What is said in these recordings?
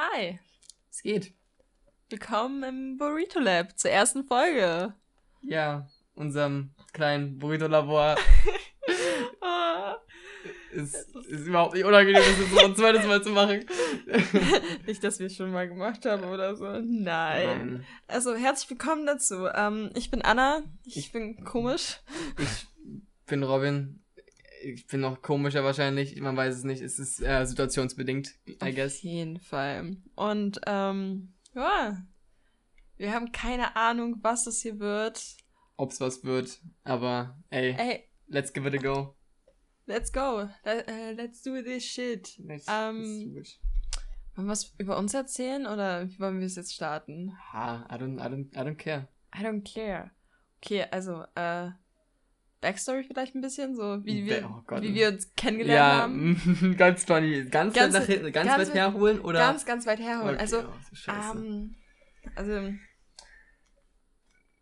Hi, Es geht. willkommen im Burrito Lab zur ersten Folge. Ja, unserem kleinen Burrito-Labor ist, ist überhaupt nicht unangenehm, das jetzt ein zweites Mal zu machen. Nicht, dass wir es schon mal gemacht haben oder so. Nein. Ähm, Also, herzlich willkommen dazu. Ähm, ich bin Anna. Ich, bin komisch. Ich bin Robin. Ich bin noch komischer wahrscheinlich. Man weiß es nicht. Es ist äh, situationsbedingt, I Auf guess. jeden Fall. Und, ähm, ja. Wir haben keine Ahnung, was das hier wird. Ob's was wird. Aber, ey, Ey, let's give it a go. let's go. Let, äh, let's do this shit. Let's, Ähm, let's do it. Wollen wir was über uns erzählen oder wie wollen wir es jetzt starten? Ha, I don't, I don't, I don't care. I don't care. Okay, also, äh, Backstory vielleicht ein bisschen, so wie wir, oh wie wir uns kennengelernt Ja, haben. ganz funny. Ganz, Ganz weit nach hinten, ganz, ganz weit herholen oder? Ganz, ganz weit herholen. Okay, Also, oh, ähm, also,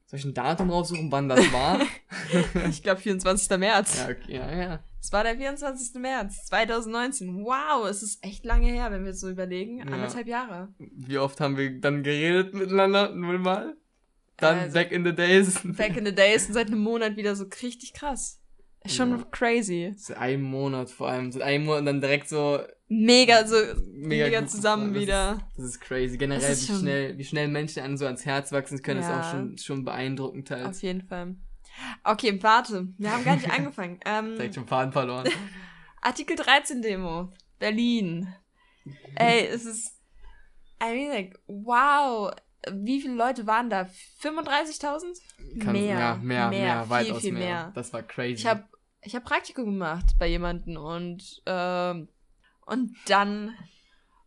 Soll ich ein Datum raussuchen, wann das war? ich glaube 24. März. ja, okay, ja, ja. Es war der 24. März 2019. Wow, es ist echt lange her, wenn wir es so überlegen. Ja. Anderthalb Jahre. Wie oft haben wir dann geredet miteinander? Null mal? Dann Also- back in the days. Back in the days und seit einem Monat wieder so richtig krass. Ist Schon Ja. crazy. Seit einem Monat vor allem. Seit einem Monat und dann direkt so Mega, so, mega, mega, zusammen das wieder. Ist, das ist crazy. Generell, ist wie schnell, wie schnell Menschen einem so ans Herz wachsen können, ist Ja. auch schon, schon beeindruckend Auf teils. jeden Fall. Okay, warte. Wir haben gar nicht angefangen. Ähm, Direkt schon Faden verloren. Artikel 13 Demo. Berlin. Ey, es ist. I mean, like, wow. Wie viele Leute waren da? 35.000? Kann- Mehr, Ja, mehr, mehr, mehr, weitaus viel, viel mehr. mehr. Das war crazy. Ich habe ich hab Praktikum gemacht bei jemandem und, ähm, und dann,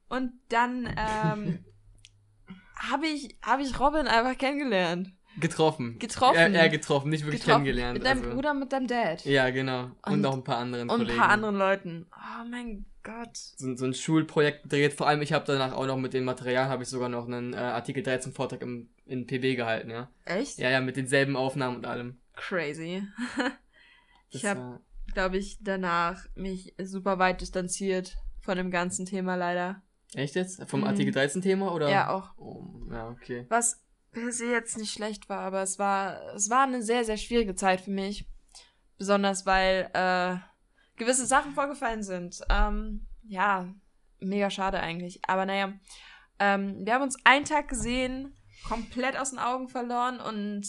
und dann, ähm, habe ich, hab ich Robin einfach kennengelernt. getroffen. Getroffen. Er, er getroffen, nicht wirklich Getroffen. kennengelernt. Mit deinem also. Bruder, mit deinem Dad. Ja, genau. Und, Und- noch ein paar anderen und ein Kollegen. paar anderen Leuten. Oh mein Gott. so, so ein Schulprojekt gedreht. Vor allem, ich habe danach auch noch mit dem Material, habe ich sogar noch einen äh, Artikel 13 Vortrag im, in PB gehalten, ja. Echt? Ja, ja, mit denselben Aufnahmen und allem. Crazy. Ich habe, glaube ich, danach mich super weit distanziert von dem ganzen Thema leider. Echt jetzt? Vom Mhm. Artikel 13 Thema oder? Ja, auch. Oh, ja, okay. Was per se jetzt nicht schlecht war, aber es war, es war eine sehr, sehr schwierige Zeit für mich. Besonders weil äh, gewisse Sachen vorgefallen sind. Ähm, ja, mega schade eigentlich. Aber naja, ähm, wir haben uns einen Tag gesehen, komplett aus den Augen verloren und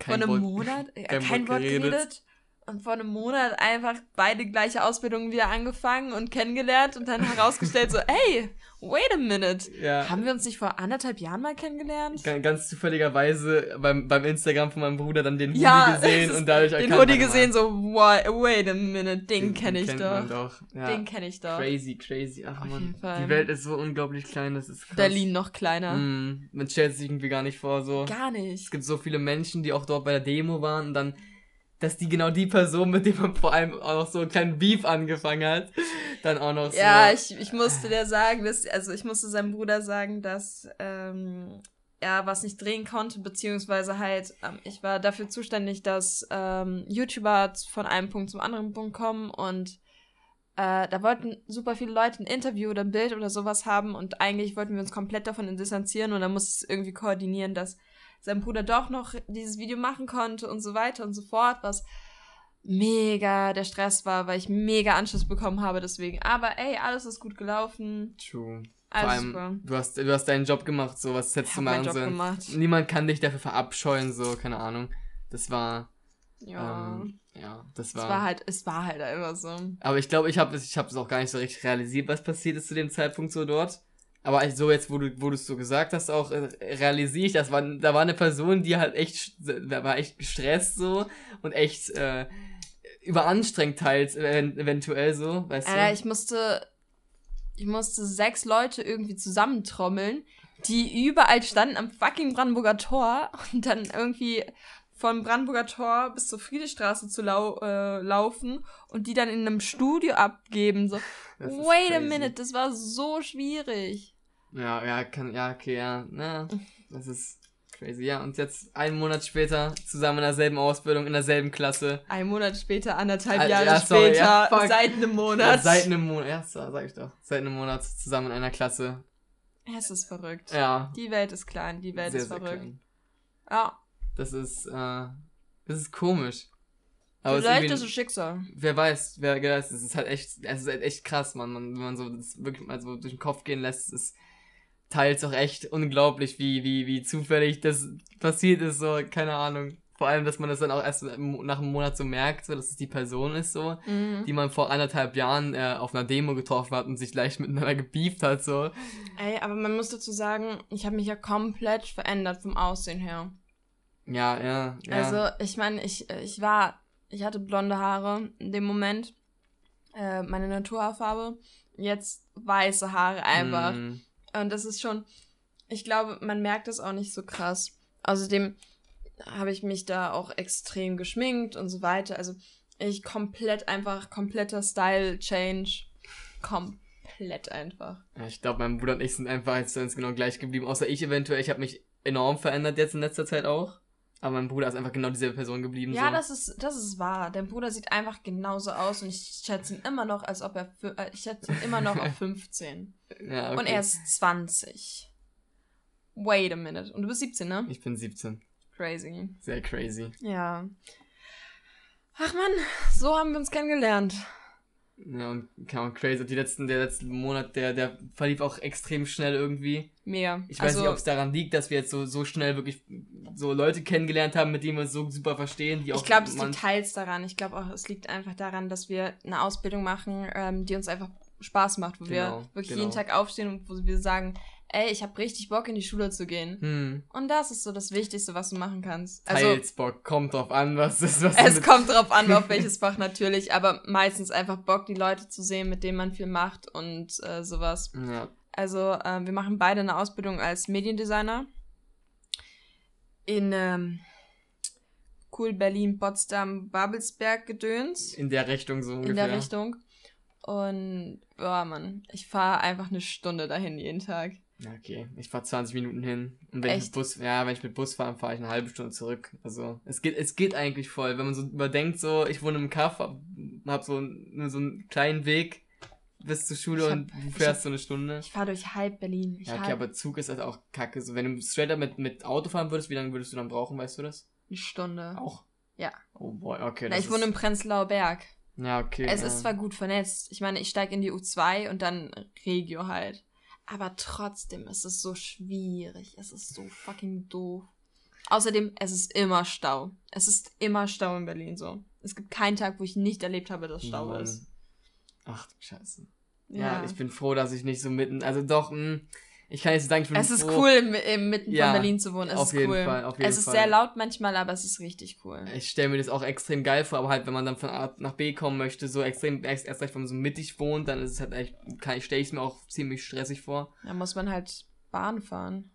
vor einem Wort- Monat, äh, kein kein, Wort Wort geredet. geredet. Und vor einem Monat einfach beide gleiche Ausbildungen wieder angefangen und kennengelernt und dann herausgestellt so, ey, wait a minute. Ja. Haben wir uns nicht vor anderthalb Jahren mal kennengelernt? Ga- Ganz zufälligerweise beim, beim Instagram von meinem Bruder dann den Hoodie Ja, gesehen es und dadurch Den erkannt Hoodie man, gesehen, so, wait, wait a minute, den kenne ich doch. doch. Ja. Den kenne ich doch. Crazy, crazy. Ach Auf man, die Welt ist so unglaublich klein, das ist krass. Berlin noch kleiner. Mm, man stellt sich irgendwie gar nicht vor, so. Gar Es nicht. gibt so viele Menschen, die auch dort bei der Demo waren und dann, dass die genau die Person, mit der man vor allem auch noch so einen kleinen Beef angefangen hat, dann auch noch so. Ja, ich, ich musste der sagen, dass, also ich musste seinem Bruder sagen, dass ähm, er was nicht drehen konnte, beziehungsweise halt, ähm, ich war dafür zuständig, dass ähm, YouTuber von einem Punkt zum anderen Punkt kommen und äh, da wollten super viele Leute ein Interview oder ein Bild oder sowas haben und eigentlich wollten wir uns komplett davon distanzieren und dann musste es irgendwie koordinieren, dass sein Bruder doch noch dieses Video machen konnte und so weiter und so fort, was mega der Stress war, weil ich mega Anschluss bekommen habe deswegen. Aber ey, alles ist gut gelaufen. True. Vor Alles allem, super. du hast, du hast deinen Job gemacht, so was hättest du machen sollen. gemacht. Niemand kann dich dafür verabscheuen, so, keine Ahnung. Das war, Ja. ähm, ja, das es war. war halt, es war halt immer so. Aber ich glaube, ich habe ich hab es auch gar nicht so richtig realisiert, was passiert ist zu dem Zeitpunkt so dort. Aber also so jetzt, wo du wo du es so gesagt hast, auch äh, realisiere ich, das war da war eine Person, die halt echt da war echt gestresst so und echt äh, überanstrengt teils ev- eventuell so, weißt Alter, du? ich musste, ich musste sechs Leute irgendwie zusammentrommeln, die überall standen am fucking Brandenburger Tor und dann irgendwie vom Brandenburger Tor bis zur Friedrichstraße zu lau äh, laufen und die dann in einem Studio abgeben. So, wait a crazy. minute, das war so schwierig. Ja, ja, kann ja, okay, ja, na, das ist crazy. Ja, und jetzt einen Monat später zusammen in derselben Ausbildung in derselben Klasse. Ein Monat später, anderthalb Ah, Jahre ja, sorry, später, ja, seit einem Ja, Monat. seit einem Monat, ja, so, sag ich doch. Seit einem Monat zusammen in einer Klasse. Es ist verrückt. Ja. Die Welt ist klein, die Welt sehr, ist verrückt. Ja, Das ist, äh, das ist komisch. Aber vielleicht ist es Schicksal. Wer weiß, wer weiß, es ist halt echt, es ist halt echt krass, man, man, wenn man so das wirklich mal so durch den Kopf gehen lässt, ist teils auch echt unglaublich, wie, wie, wie zufällig das passiert ist, so, keine Ahnung. Vor allem, dass man das dann auch erst nach einem Monat so merkt, so, dass es die Person ist, so, Mhm. die man vor anderthalb Jahren äh, auf einer Demo getroffen hat und sich leicht miteinander gebieft hat, so. Ey, aber man muss dazu sagen, ich habe mich ja komplett verändert vom Aussehen her. Ja, ja, ja. Also, ich meine, ich, ich war, ich hatte blonde Haare in dem Moment, äh, meine Naturhaarfarbe, jetzt weiße Haare einfach. Mm, Und das ist schon, ich glaube, man merkt es auch nicht so krass. Außerdem habe ich mich da auch extrem geschminkt und so weiter. Also ich komplett einfach, kompletter Style-Change. Komplett einfach. Ja, ich glaube, mein Bruder und ich sind einfach jetzt ganz genau gleich geblieben. Außer ich eventuell. Ich habe mich enorm verändert jetzt in letzter Zeit auch. Aber mein Bruder ist einfach genau dieselbe Person geblieben. Ja, so. das ist, das ist wahr. Dein Bruder sieht einfach genauso aus und ich schätze ihn immer noch, als ob er, äh, ich schätze ihn immer noch auf 15. ja, okay. Und er ist 20. Wait a minute. Und du bist 17, ne? Ich bin 17. Crazy. Sehr crazy. Ja. Ach man, so haben wir uns kennengelernt. Ja, und keine Ahnung, crazy. Die letzten, der letzte Monat, der, der verlief auch extrem schnell irgendwie. Mega. Ich weiß nicht, ob es daran liegt, dass wir jetzt so, so schnell wirklich so Leute kennengelernt haben, mit denen wir uns so super verstehen, die auch ich glaube, es liegt teils daran. Ich glaube auch, es liegt einfach daran, dass wir eine Ausbildung machen, ähm, die uns einfach Spaß macht, wo Genau, wir wirklich genau. jeden Tag aufstehen und wo wir sagen, ey, ich habe richtig Bock in die Schule zu gehen. Hm, Und das ist so das Wichtigste, was du machen kannst. Also teils Bock, kommt drauf an, was ist, was es kommt drauf an, auf welches Fach natürlich, aber meistens einfach Bock, die Leute zu sehen, mit denen man viel macht und äh, sowas. Ja, Also, äh, wir machen beide eine Ausbildung als Mediendesigner in ähm, Cool Berlin, Potsdam, Babelsberg gedöns. in der Richtung so ungefähr. In der Richtung. Und, boah, Mann, ich fahre einfach eine Stunde dahin jeden Tag. Ja, okay. Ich fahre 20 Minuten hin. Und wenn ich mit Echt? Bus, ja, wenn ich mit Bus fahre, fahre ich eine halbe Stunde zurück. Also, es geht, es geht eigentlich voll. Wenn man so überdenkt, so, ich wohne im Kaff, hab, hab so, nur so einen kleinen Weg bis zur Schule hab- und du fährst hab- so eine Stunde. Ich fahre durch halb Berlin. Ich Ja, okay, halb aber Zug ist halt auch kacke. So, wenn du straight up mit, mit Auto fahren würdest, wie lange würdest du dann brauchen, weißt du das? eine Stunde. Auch. Ja. Oh boy, okay. Na, ich wohne ist, im Prenzlauer Berg. Ja, okay. Es ja. ist zwar gut vernetzt. Ich meine, ich steige in die U2 und dann Regio halt. Aber trotzdem ist es so schwierig. Es ist so fucking doof. Außerdem, es ist immer Stau. Es ist immer Stau in Berlin so. Es gibt keinen Tag, wo ich nicht erlebt habe, dass Stau Mann. ist. Ach du Scheiße. Ja. ich bin froh, dass ich nicht so mitten. Also doch, mh, ich kann jetzt nicht sagen, ich bin es ist froh. cool, im, im Mitten Ja, von Berlin zu wohnen. Es auf ist jeden cool. Fall, auf jeden es ist Fall. sehr laut manchmal, aber es ist richtig cool. Ich stelle mir das auch extrem geil vor, aber halt, wenn man dann von A nach B kommen möchte, so extrem, erst, erst recht, wenn man so mittig wohnt, dann ist es halt echt, kann stelle ich es mir auch ziemlich stressig vor. Da muss man halt Bahn fahren.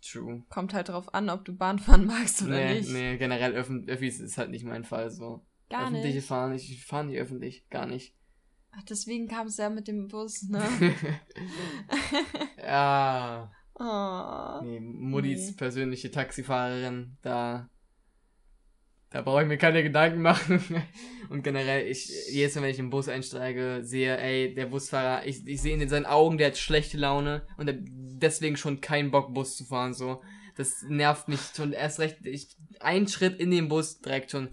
True. Kommt halt drauf an, ob du Bahn fahren magst oder nee, nicht. nee, generell Öffn Öffis ist halt nicht mein Fall, so. Gar Öffentliche nicht. fahren, ich fahre nicht öffentlich, gar nicht. Ach, deswegen kam es ja mit dem Bus, ne? ja, oh. nee, Muddis Nee. persönliche Taxifahrerin, da, da brauche ich mir keine Gedanken machen. Und generell, ich, jedes Mal, wenn ich im Bus einsteige, sehe, ey, der Busfahrer, ich, ich sehe in seinen Augen, der hat schlechte Laune und deswegen schon keinen Bock, Bus zu fahren, so. Das nervt mich schon erst recht, ich, ein Schritt in den Bus direkt schon,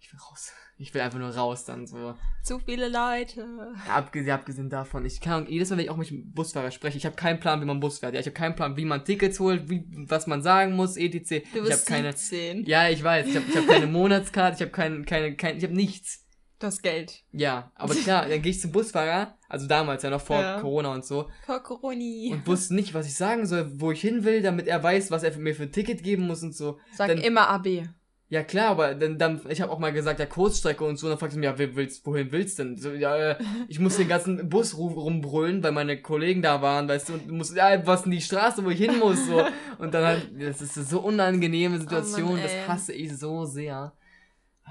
ich will raus. Ich will einfach nur raus dann, so. Zu viele Leute. Abgesehen, abgesehen davon, ich kann jedes Mal, wenn ich auch mit dem Busfahrer spreche, ich habe keinen Plan, wie man Bus fährt. Ja, ich habe keinen Plan, wie man Tickets holt, wie, was man sagen muss, etc. Du ich habe bist keine. 17. Ja, ich weiß, ich habe ich hab keine Monatskarte, ich habe keine, keine, kein, ich habe nichts. Du hast Geld. Ja, aber klar, dann gehe ich zum Busfahrer, also damals ja noch vor Ja. Corona und so, Vor Coroni. und wusste nicht, was ich sagen soll, wo ich hin will, damit er weiß, was er für mir für ein Ticket geben muss und so. Sag dann- immer AB. Ja klar, aber dann, dann ich habe auch mal gesagt, ja Kurzstrecke und so, und dann fragst du mich, ja, willst, wohin willst du denn? So, ja, äh, ich muss den ganzen Bus ru rumbrüllen, weil meine Kollegen da waren, weißt du, und du musst, ja, was denn die Straße, wo ich hin muss, so. Und dann halt, das ist eine so unangenehme Situation, Oh Mann, das hasse ich so sehr.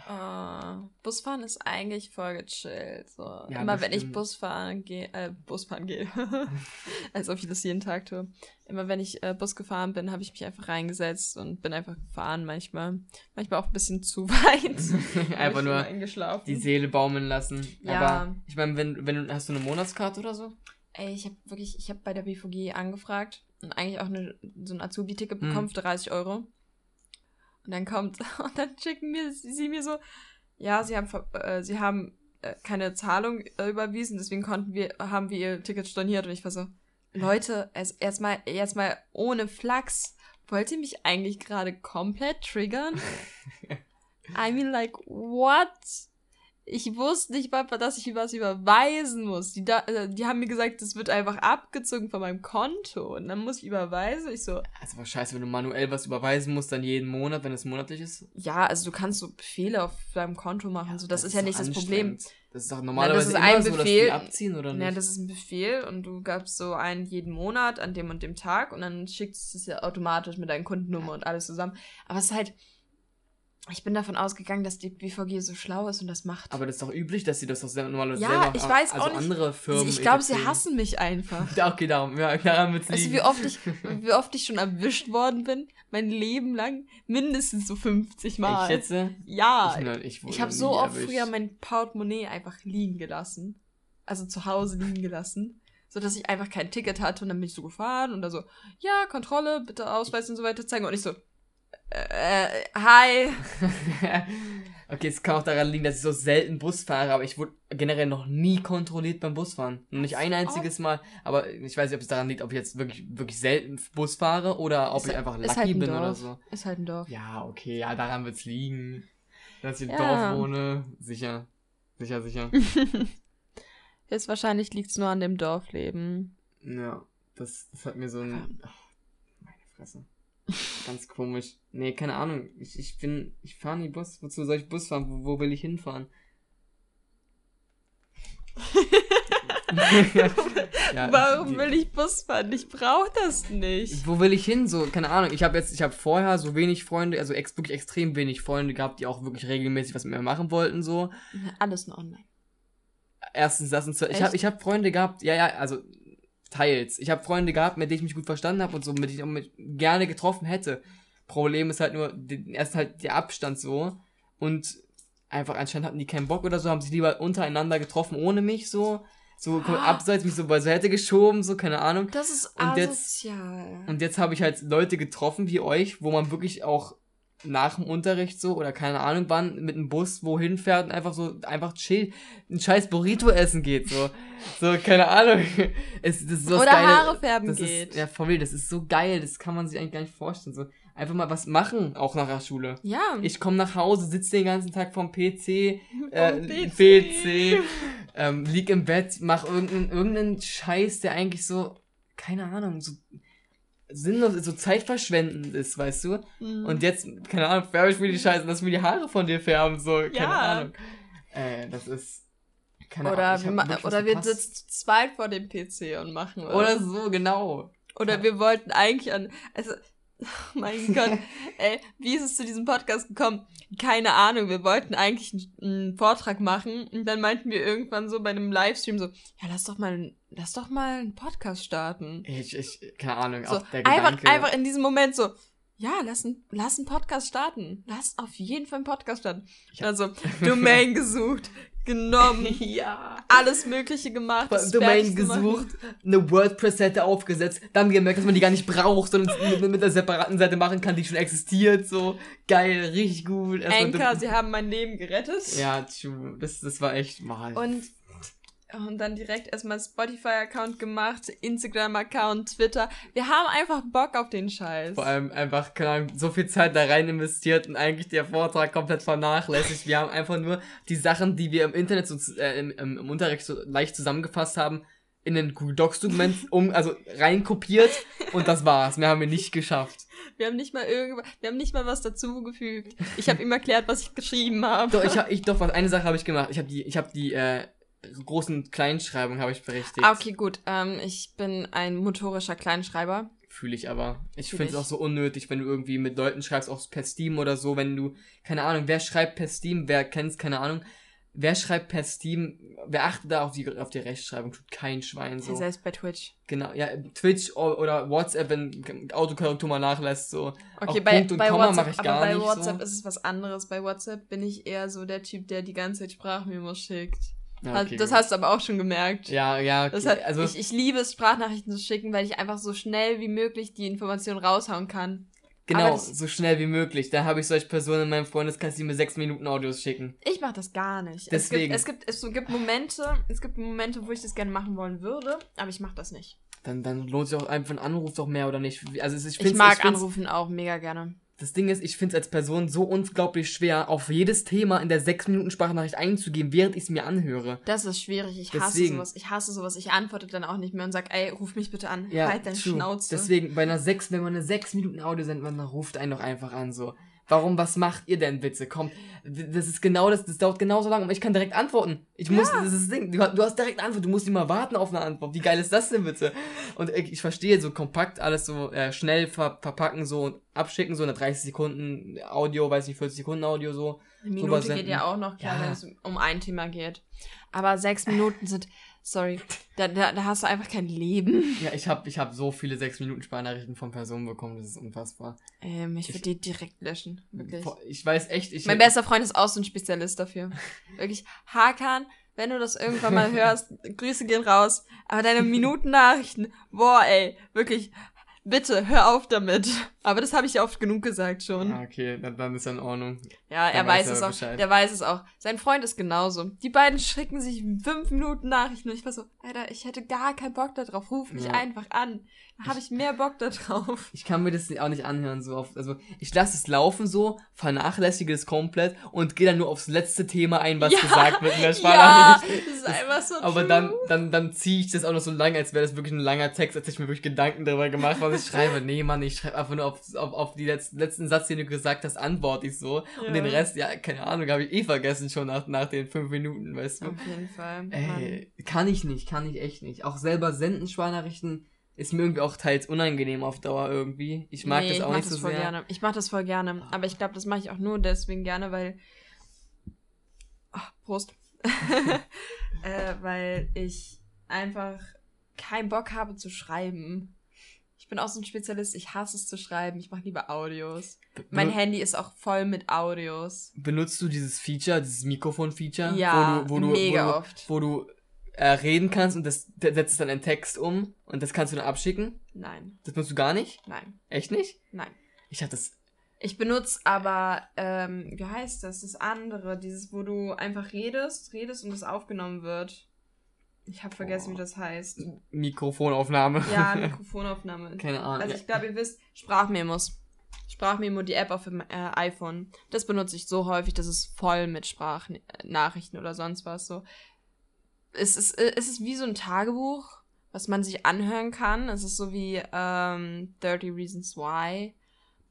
Oh, Busfahren ist eigentlich voll gechillt. So. Ja, Immer wenn ich stimmt. Busfahren gehe, äh, Busfahren gehe, als ob ich das jeden Tag tue. Immer wenn ich äh, Bus gefahren bin, habe ich mich einfach reingesetzt und bin einfach gefahren manchmal. Manchmal auch ein bisschen zu weit. Einfach ich nur die Seele baumeln lassen. Ja. Aber ich meine, wenn, wenn du, hast du eine Monatskarte oder so? Ey, ich habe wirklich, ich habe bei der BVG angefragt und eigentlich auch eine, so ein Azubi-Ticket Hm. bekommen für 30 Euro. Und dann kommt, und dann schicken mir sie, mir so, ja, sie haben, äh, sie haben äh, keine Zahlung äh, überwiesen, deswegen konnten wir, haben wir ihr Ticket storniert und ich war so, Leute, erstmal, erstmal ohne Flachs, wollt ihr mich eigentlich gerade komplett triggern? I mean, like, what? Ich wusste nicht mal, dass ich was überweisen muss. Die, da, äh, die haben mir gesagt, das wird einfach abgezogen von meinem Konto. Und dann muss ich überweisen. Ich so, Also aber scheiße, wenn du manuell was überweisen musst, dann jeden Monat, wenn es monatlich ist. ja, also du kannst so Befehle auf deinem Konto machen. so, das, ist ja nicht das Problem. Das ist doch normalerweise ist immer ein so, dass Befehl. die abziehen, oder nicht? Ja, das ist ein Befehl und du gabst so einen jeden Monat an dem und dem Tag und dann schickst du es ja automatisch mit deinen Kundennummer und alles zusammen. Aber es ist halt, ich bin davon ausgegangen, dass die BVG so schlau ist und das macht. aber das ist doch üblich, dass sie das doch sehr- normalerweise Ja, selber ich weiß also auch nicht. andere Firmen. ich glaube, sie hassen mich einfach. Okay, darum. Ja, daran wird's Weißt du, wie oft, ich, wie oft ich schon erwischt worden bin? Mein Leben lang? Mindestens so 50 Mal. Ich schätze. ja. ich, ne, ich, Ich habe so oft erwischt. früher mein Portemonnaie einfach liegen gelassen. Also zu Hause liegen gelassen. So dass ich einfach kein Ticket hatte und dann bin ich so gefahren und da so, ja, Kontrolle, bitte Ausweis und so weiter zeigen. Und ich so, äh, hi. okay, es kann auch daran liegen, dass ich so selten Bus fahre, aber ich wurde generell noch nie kontrolliert beim Busfahren. Nicht ein einziges Mal, aber ich weiß nicht, ob es daran liegt, ob ich jetzt wirklich, wirklich selten Bus fahre oder ob Ist- ich einfach ist lucky halt ein bin Dorf. oder so. Ist halt ein Dorf. Ja, okay, ja, daran wird's liegen. Dass ich im Ja. Dorf wohne. Sicher. Sicher, sicher. Jetzt wahrscheinlich liegt's nur an dem Dorfleben. ja, das, das hat mir so ein. Ach, meine Fresse. Ganz komisch. Nee, keine Ahnung. Ich, ich bin. Ich fahre nie Bus. Wozu soll ich Bus fahren? Wo, wo will ich hinfahren? ja, Warum die- will ich Bus fahren? Ich brauche das nicht. Wo will ich hin? So, keine Ahnung. Ich habe jetzt, ich habe vorher so wenig Freunde, also ex, wirklich extrem wenig Freunde gehabt, die auch wirklich regelmäßig was mit mir machen wollten, so. Alles nur online. Erstens das und zweitens. Ich habe ich hab Freunde gehabt, ja, ja, also teils. Ich habe Freunde gehabt, mit denen ich mich gut verstanden habe und so, mit denen ich auch mit, gerne getroffen hätte. Problem ist halt nur, erst halt der Abstand so. Und einfach anscheinend hatten die keinen Bock oder so, haben sich lieber untereinander getroffen ohne mich so. So Ah. abseits mich so beiseite geschoben, so, keine Ahnung. Das ist Und jetzt- asozial. Und jetzt habe ich halt Leute getroffen wie euch, wo man wirklich auch nach dem Unterricht so oder keine Ahnung wann mit dem Bus wohin fährt und einfach so einfach chill ein scheiß Burrito essen geht so. So keine Ahnung. Es, das ist so Oder Geile. Haare färben das geht. ist ja voll das ist so geil. Das kann man sich eigentlich gar nicht vorstellen so. Einfach mal was machen auch nach der Schule. Ja. ich komme nach Hause sitze den ganzen Tag vom PC äh, Vom PC, ähm, lieg im Bett, mach irgendeinen, irgendeinen Scheiß, der eigentlich so, keine Ahnung, so sinnlos, so zeitverschwendend ist, weißt du? Mhm. Und jetzt, keine Ahnung, färbe ich mir die Scheiße, lass mir die Haare von dir färben, so, keine Ja. Ahnung. Äh, das ist, keine oder Ahnung. wir, oder wir sitzen zweit vor dem PC und machen was. Oder so, genau. Oder wir wollten eigentlich an. Also, oh mein Gott, ey, wie ist es zu diesem Podcast gekommen? Keine Ahnung, wir wollten eigentlich einen, Vortrag machen und dann meinten wir irgendwann so bei einem Livestream so, ja, lass doch mal, lass doch mal einen Podcast starten. Ich, ich, keine Ahnung, So, auch der einfach, Gedanke. einfach in diesem Moment so, ja, lass einen, lass einen Podcast starten. Lass auf jeden Fall einen Podcast starten. Ich Also, Domain gesucht, genommen, ja. alles Mögliche gemacht. es Domain gesucht, eine WordPress-Seite aufgesetzt, dann gemerkt, dass man die gar nicht braucht, sondern es mit, mit einer separaten Seite machen kann, die schon existiert, so geil, richtig gut. Erstmal Anchor, sie haben mein Leben gerettet. ja, true. Das, das war echt mal. Und, und dann direkt erstmal Spotify-Account gemacht, Instagram-Account, Twitter. Wir haben einfach Bock auf den Scheiß. vor allem einfach, keine so viel Zeit da rein investiert und eigentlich der Vortrag komplett vernachlässigt. Wir haben einfach nur die Sachen, die wir im Internet, so, äh, im, im, im Unterricht so leicht zusammengefasst haben, in ein Google Docs-Dokument um, also reinkopiert und das war's. Mehr haben wir nicht geschafft. Wir haben nicht mal irgendwas, wir haben nicht mal was dazugefügt. Ich habe ihm erklärt, was ich geschrieben habe. Doch, ich hab, ich, doch, was, eine Sache habe ich gemacht. Ich habe die, ich habe die, äh, großen Kleinschreibungen habe ich berichtigt. Ah, okay, gut. Ähm, ich bin ein motorischer Kleinschreiber. Fühle ich aber. Ich finde es auch so unnötig, wenn du irgendwie mit Leuten schreibst, auch per Steam oder so, wenn du, keine Ahnung, wer schreibt per Steam, wer kennt's, keine Ahnung. Wer schreibt per Steam, wer achtet da auf die, auf die Rechtschreibung, tut kein Schwein so. Selbst bei Twitch. Genau, ja, Twitch oder WhatsApp, wenn Autokorrektur mal nachlässt, so. Okay, Auch bei, Punkt und bei Komma WhatsApp, mach ich aber gar bei nicht WhatsApp so. ist es was anderes. Bei WhatsApp bin ich eher so der Typ, der die ganze Zeit Sprachmemos schickt. Ja, okay, das gut. hast du aber auch schon gemerkt. Ja, ja, okay. Hat, also ich, ich liebe es, Sprachnachrichten zu schicken, weil ich einfach so schnell wie möglich die Information raushauen kann. genau, so schnell wie möglich. Da habe ich solche Personen in meinem Freundeskreis, die mir sechs Minuten Audios schicken. Ich mache das gar nicht. Deswegen. Es gibt, es gibt, es gibt Momente, es gibt Momente, wo ich das gerne machen wollen würde, aber ich mache das nicht. Dann, dann lohnt sich auch einfach ein Anruf doch mehr oder nicht. Also ich, Ich, mag Anrufen auch mega gerne. Das Ding ist, ich finde es als Person so unglaublich schwer, auf jedes Thema in der sechs Minuten Sprachnachricht einzugehen, während ich es mir anhöre. Das ist schwierig. Ich hasse Deswegen. sowas. Ich hasse sowas. Ich antworte dann auch nicht mehr und sag, ey, ruf mich bitte an. halt deine. Schnauze. Deswegen, bei einer sechs, wenn man eine sechs Minuten Audio sendet, man ruft einen doch einfach an, so. Warum, was macht ihr denn bitte? Kommt, das ist genau das, das dauert genauso lange, aber ich kann direkt antworten. Ich muss, das ist das Ding, du, du hast direkt eine Antwort, du musst nicht mal warten auf eine Antwort. Wie geil ist das denn bitte? Und ich, ich verstehe so kompakt alles so äh, schnell ver verpacken so und abschicken, so eine 30 Sekunden Audio, weiß nicht, 40 Sekunden Audio so. Eine Minute geht ja auch noch, klar, Ja. wenn es um ein Thema geht. Aber sechs Minuten sind, sorry, da, da, da hast du einfach kein Leben. Ja, ich habe ich hab so viele 6 Minuten Sprachnachrichten von Personen bekommen, das ist unfassbar. Ähm, ich Ich- würde die direkt löschen. Wirklich. Ich weiß echt, ich Mein bester Freund ist auch so ein Spezialist dafür. Wirklich, Hakan, wenn du das irgendwann mal hörst, Grüße gehen raus. Aber deine Minuten-Nachrichten, boah, ey, wirklich, bitte, hör auf damit. Aber das habe ich ja oft genug gesagt schon. Ah, okay, dann, dann ist ja in Ordnung. Ja, er weiß weiß es auch. Bescheid. Der weiß es auch. Sein Freund ist genauso. Die beiden schicken sich fünf Minuten Nachrichten und ich war so, Alter, ich hätte gar keinen Bock da drauf. Ruf mich Ja. einfach an. Da habe ich mehr Bock da drauf. Ich kann mir das auch nicht anhören so oft. Also ich lasse es laufen so, vernachlässige es komplett und gehe dann nur aufs letzte Thema ein, was Ja, gesagt wird in der Ja, das ist einfach so Aber true. dann, dann, dann ziehe ich das auch noch so lang, als wäre das wirklich ein langer Text, als hätte ich mir wirklich Gedanken darüber gemacht, was ich schreibe. Nee, Mann, ich schreibe einfach nur auf, auf, auf die letzten, letzten Satz, den du gesagt hast, antworte ich so. Ja. Und den Rest, ja, keine Ahnung, habe ich eh vergessen schon nach, nach den fünf Minuten, weißt du. Auf jeden Fall. Ey, kann ich nicht, kann ich echt nicht. Auch selber senden Sprachnachrichten ist mir irgendwie auch teils unangenehm auf Dauer irgendwie. Ich mag Nee, das auch nicht das so voll sehr. gerne. Ich mach das voll gerne. Aber ich glaube, das mache ich auch nur deswegen gerne, weil. Ach, Prost. äh, weil ich einfach keinen Bock habe zu schreiben. Ich bin auch so ein Spezialist, ich hasse es zu schreiben. Ich mache lieber Audios. Mein Benu- Handy ist auch voll mit Audios. Benutzt du dieses Feature, dieses Mikrofon-Feature? Ja, wo du, wo du, mega wo du, oft. Wo du äh, reden kannst und das da setzt es dann in Text um und das kannst du dann abschicken? Nein, Das benutzt du gar nicht? nein, Echt nicht? nein. Ich hatte das. Ich benutze aber, ähm, wie heißt das? Das andere, dieses, wo du einfach redest, redest und es aufgenommen wird. Ich habe vergessen, wie das heißt. Mikrofonaufnahme. Ja, Mikrofonaufnahme. Keine Ahnung. Also ich glaube, ihr wisst, Sprachmemos. Sprachmemo, die App auf dem äh, iPhone. Das benutze ich so häufig, das ist voll mit Sprachnachrichten oder sonst was so. Es ist, äh, es ist wie so ein Tagebuch, was man sich anhören kann. Es ist so wie ähm, 30 Reasons Why.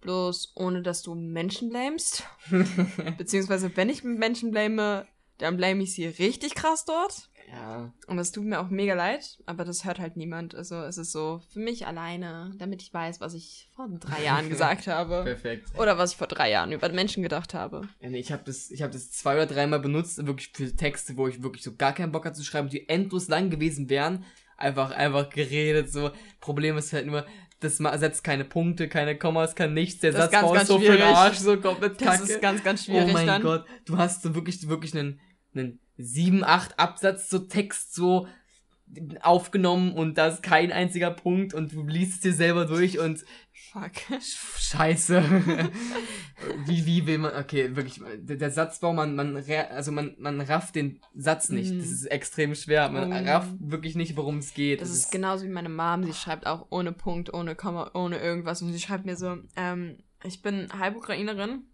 Bloß ohne, dass du Menschen blamest. Beziehungsweise, wenn ich Menschen blame, dann blame ich sie richtig krass dort. ja. Und das tut mir auch mega leid, aber das hört halt niemand. Also es ist so für mich alleine, damit ich weiß, was ich vor drei Jahren gesagt habe. Perfekt. Oder was ich vor drei Jahren über Menschen gedacht habe. Ich habe das, ich hab das zwei oder dreimal benutzt, wirklich für Texte, wo ich wirklich so gar keinen Bock hatte zu schreiben, die endlos lang gewesen wären. Einfach, einfach geredet, so. Problem ist halt nur, das setzt keine Punkte, keine Kommas, kann nichts. Der Das ist Satz ganz, ganz so für den schwierig. Arsch, so komplett Das kacke. ist ganz, ganz oh schwierig mein dann. Gott, du hast so wirklich, wirklich einen, einen 7, 8 Absatz, so Text, so aufgenommen und da ist kein einziger Punkt und du liest es dir selber durch und Fuck. Sch- Scheiße. wie, wie will man, okay, wirklich, der, der Satzbau, man, man, also man, man rafft den Satz nicht. Mhm. Das ist extrem schwer. Man Oh. rafft wirklich nicht, worum es geht. Das ist genauso wie meine Mom. Sie schreibt auch ohne Punkt, ohne Komma, ohne irgendwas. Und sie schreibt mir so, ähm, ich bin halb Ukrainerin.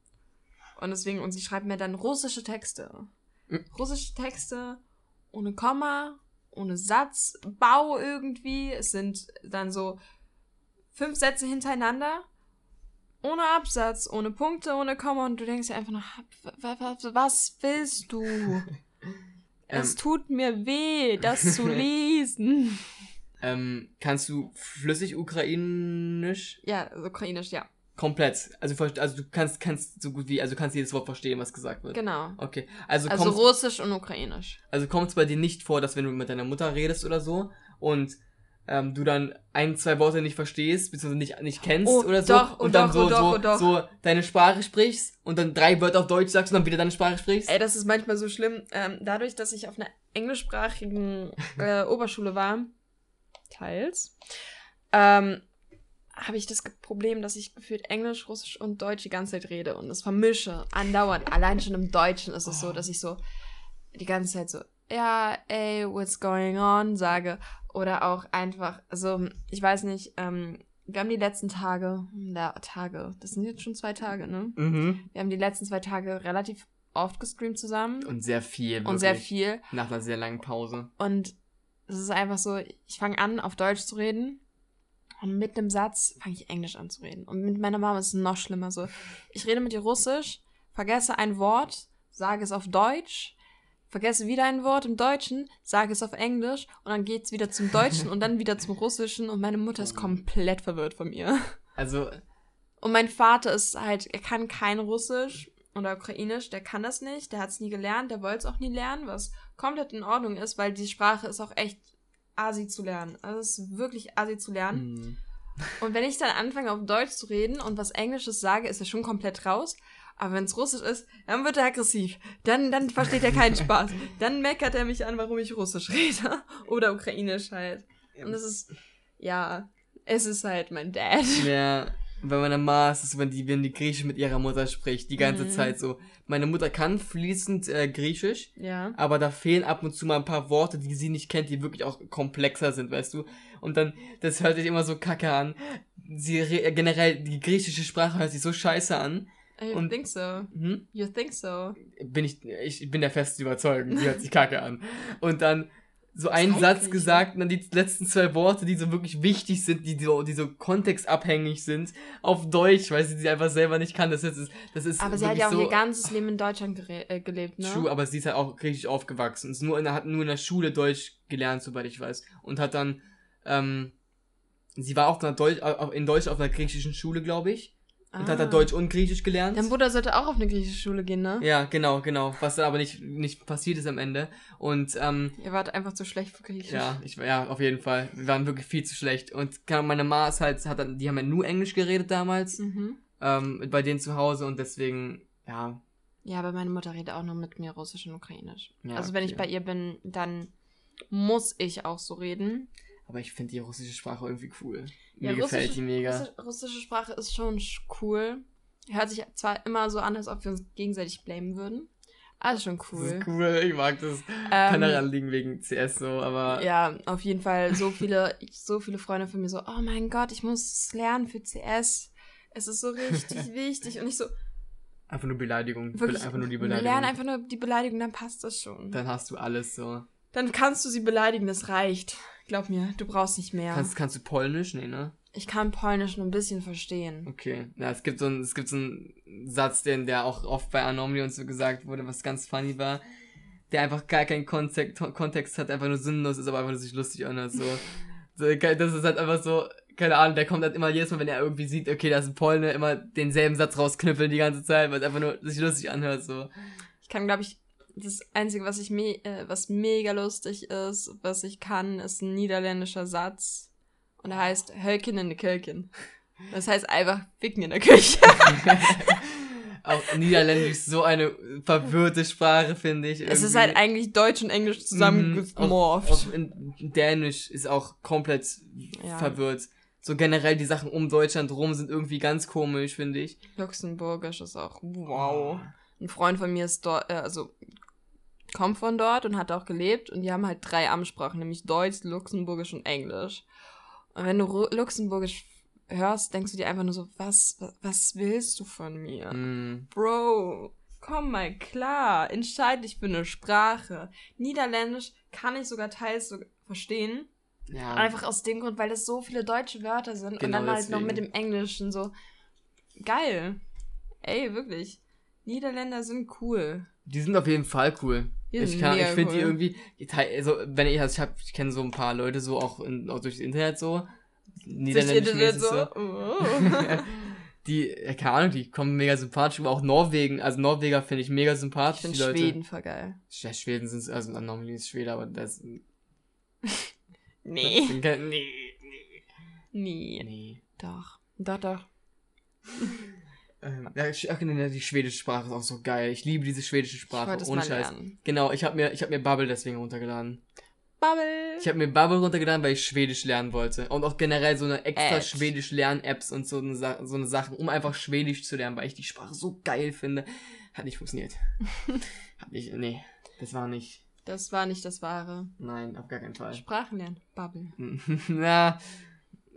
Und deswegen, und sie schreibt mir dann russische Texte. Mhm. Russische Texte ohne Komma, ohne Satz, Bau irgendwie. Es sind dann so fünf Sätze hintereinander. Ohne Absatz, ohne Punkte, ohne Komma. Und du denkst dir einfach nur, wa- was willst du? Es ähm, tut mir weh, das zu lesen. ähm, kannst du flüssig ukrainisch? Ja, also ukrainisch, ja. Komplett. Also, also du kannst, kannst so gut wie, also du kannst jedes Wort verstehen, was gesagt wird. Genau. Okay. Also, Also russisch und ukrainisch. Also kommt es bei dir nicht vor, dass wenn du mit deiner Mutter redest oder so und ähm, du dann ein, zwei Worte nicht verstehst, beziehungsweise nicht, nicht kennst Oh, oder so doch, oh, und dann doch, so, oh, doch, so, oh, doch. so deine Sprache sprichst und dann drei Wörter auf Deutsch sagst und dann wieder deine Sprache sprichst? Ey, das ist manchmal so schlimm. Ähm, dadurch, dass ich auf einer englischsprachigen äh, Oberschule war, teils, ähm, habe ich das Problem, dass ich gefühlt Englisch, Russisch und Deutsch die ganze Zeit rede und das vermische andauernd. Allein schon im Deutschen ist es so, dass ich so die ganze Zeit so, ja, ey, what's going on, sage. Oder auch einfach, also ich weiß nicht, ähm, wir haben die letzten Tage, ja, Tage, das sind jetzt schon zwei Tage, ne? Mhm. Wir haben die letzten zwei Tage relativ oft gestreamt zusammen. Und sehr viel. Und sehr wirklich. viel. Nach einer sehr langen Pause. Und es ist einfach so, ich fange an, auf Deutsch zu reden. Und mit einem Satz fange ich Englisch an zu reden. Und mit meiner Mama ist es noch schlimmer. So, ich rede mit ihr Russisch, vergesse ein Wort, sage es auf Deutsch, vergesse wieder ein Wort im Deutschen, sage es auf Englisch und dann geht's wieder zum Deutschen und dann wieder zum Russischen und meine Mutter ist komplett verwirrt von mir. Also, Und mein Vater ist halt, er kann kein Russisch oder Ukrainisch, der kann das nicht, der hat es nie gelernt, der wollte es auch nie lernen, was komplett in Ordnung ist, weil die Sprache ist auch echt asi zu lernen. Also es ist wirklich asi zu lernen. mh. Und wenn ich dann anfange auf Deutsch zu reden und was Englisches sage, ist er schon komplett raus. Aber wenn es Russisch ist, dann wird er aggressiv. Dann, dann versteht er keinen Spaß. Dann meckert er mich an, warum ich Russisch rede. Oder Ukrainisch halt. Und es ist, ja, es ist halt mein Dad. Ja, bei meiner Mama ist es, wenn die, wenn die Griechisch mit ihrer Mutter spricht, die ganze Mhm. Zeit so. Meine Mutter kann fließend äh, Griechisch, Ja. aber da fehlen ab und zu mal ein paar Worte, die sie nicht kennt, die wirklich auch komplexer sind, weißt du? Und dann, das hört sich immer so kacke an. Sie äh, generell, die griechische Sprache hört sich so scheiße an. You Und- think so. Hm? You think so. Bin ich, ich bin der festen Überzeugung, die hört sich kacke an. Und dann so ein heißt Satz gesagt und dann die letzten zwei Worte, die so wirklich wichtig sind, die so, die so kontextabhängig sind, auf Deutsch, weil sie sie einfach selber nicht kann. Das ist, das ist Aber sie hat ja auch so ihr ganzes Leben in Deutschland äh, gelebt, ne? True, aber sie ist halt auch richtig aufgewachsen. Ist nur in, der- hat nur in der Schule Deutsch gelernt, soweit ich weiß. Und hat dann, ähm, sie war auch in Deutsch, in Deutsch auf einer griechischen Schule, glaube ich. Und hat da Ah. Deutsch und Griechisch gelernt. Dein Bruder sollte auch auf eine griechische Schule gehen, ne? Ja, genau, genau. Was dann aber nicht, nicht passiert ist am Ende. Und, ähm, Ihr wart einfach zu schlecht für Griechisch. ja, ich ja, auf jeden Fall. Wir waren wirklich viel zu schlecht. Und meine Ma ist halt, hat dann, die haben ja nur Englisch geredet damals, Mhm. ähm, bei denen zu Hause und deswegen, ja. Ja, aber meine Mutter redet auch nur mit mir Russisch und Ukrainisch. Ja, also wenn ich okay. bei ihr bin, dann muss ich auch so reden. Aber ich finde die russische Sprache irgendwie cool. Ja, Mir gefällt russische- die mega. Russi- Russische Sprache ist schon sch- cool. Hört sich zwar immer so an, als ob wir uns gegenseitig blamen würden. Aber ist schon Das cool. ist cool, ich mag das. Kann Ähm, daran liegen wegen CS so, aber. ja, auf jeden Fall so viele, so viele Freunde von mir so, oh mein Gott, ich muss es lernen für CS. Es ist so richtig wichtig. Und ich so, Einfach nur Beleidigung. Be wirklich, einfach nur die Beleidigung. lern einfach nur die Beleidigung, dann passt das schon. Dann hast du alles so. Dann kannst du sie beleidigen, das reicht. Glaub mir, du brauchst nicht mehr. Kannst, kannst du Polnisch? Nee, ne? ich kann Polnisch nur ein bisschen verstehen. Okay. Ja, es gibt so einen, es gibt so einen Satz, den, der auch oft bei Anomaly und so gesagt wurde, was ganz funny war. Der einfach gar keinen Kontext, Kontext hat, einfach nur sinnlos ist, aber einfach nur sich lustig anhört. So. das ist halt einfach so, keine Ahnung, der kommt halt immer jedes Mal, wenn er irgendwie sieht, okay, da ist ein Polne, immer denselben Satz rausknüppeln die ganze Zeit, weil es einfach nur sich lustig anhört. So. Ich kann, glaube ich, das Einzige, was ich me äh, was mega lustig ist, was ich kann, ist ein niederländischer Satz. Und er heißt Hölken in der Kirchen. Das heißt einfach Ficken in der Küche. Auch Niederländisch so eine verwirrte Sprache, finde ich. es ist irgendwie. halt eigentlich Deutsch und Englisch Mhm, zusammengemorpht. In Dänisch ist auch komplett Ja. verwirrt. So generell die Sachen um Deutschland rum sind irgendwie ganz komisch, finde ich. Luxemburgisch ist auch wow. Ein Freund von mir ist dort, äh, also kommt von dort und hat auch gelebt und die haben halt drei Amtssprachen, nämlich Deutsch, Luxemburgisch und Englisch. Und wenn du Ru Luxemburgisch hörst, denkst du dir einfach nur so, was, was, willst du von mir? Mm, Bro, komm mal klar, entscheid dich für eine Sprache. Niederländisch kann ich sogar teils so verstehen. ja. Einfach aus dem Grund, weil das so viele deutsche Wörter sind und Genau dann halt noch mit dem Englischen so. Geil. Ey, wirklich. Niederländer sind cool. Die sind auf jeden Fall cool. Ich kann, ich finde die cool. irgendwie, die teil- also wenn ich, also ich hab, ich kenne so ein paar Leute so auch, in, auch durchs Internet so, niederländisch so. so. Oh. die, keine Ahnung, die kommen mega sympathisch, aber auch Norwegen, also Norweger finde ich mega Ich sympathisch, finde die Leute. Schweden voll geil. Ja, Schweden sind, also Anomaly ist Schwede, aber das, Nee. sind kein- nee, nee, Nee. nee. Doch. Doch, doch. Ähm, ja, die schwedische Sprache ist auch so geil. Ich liebe diese schwedische Ich Sprache. es Ohne Scheiß. lernen. Genau, ich habe mir, ich hab mir Bubble deswegen runtergeladen. Bubble. Ich habe mir Bubble runtergeladen, weil ich Schwedisch lernen wollte. Und auch generell so eine extra Ad. Schwedisch Lern-Apps und so eine, so eine Sachen, um einfach Schwedisch zu lernen, weil ich die Sprache so geil finde. Hat nicht funktioniert. Hat nicht, nee, das war nicht. Das war nicht das Wahre. Nein, auf gar keinen Fall. Sprachen lernen. Bubble. Na,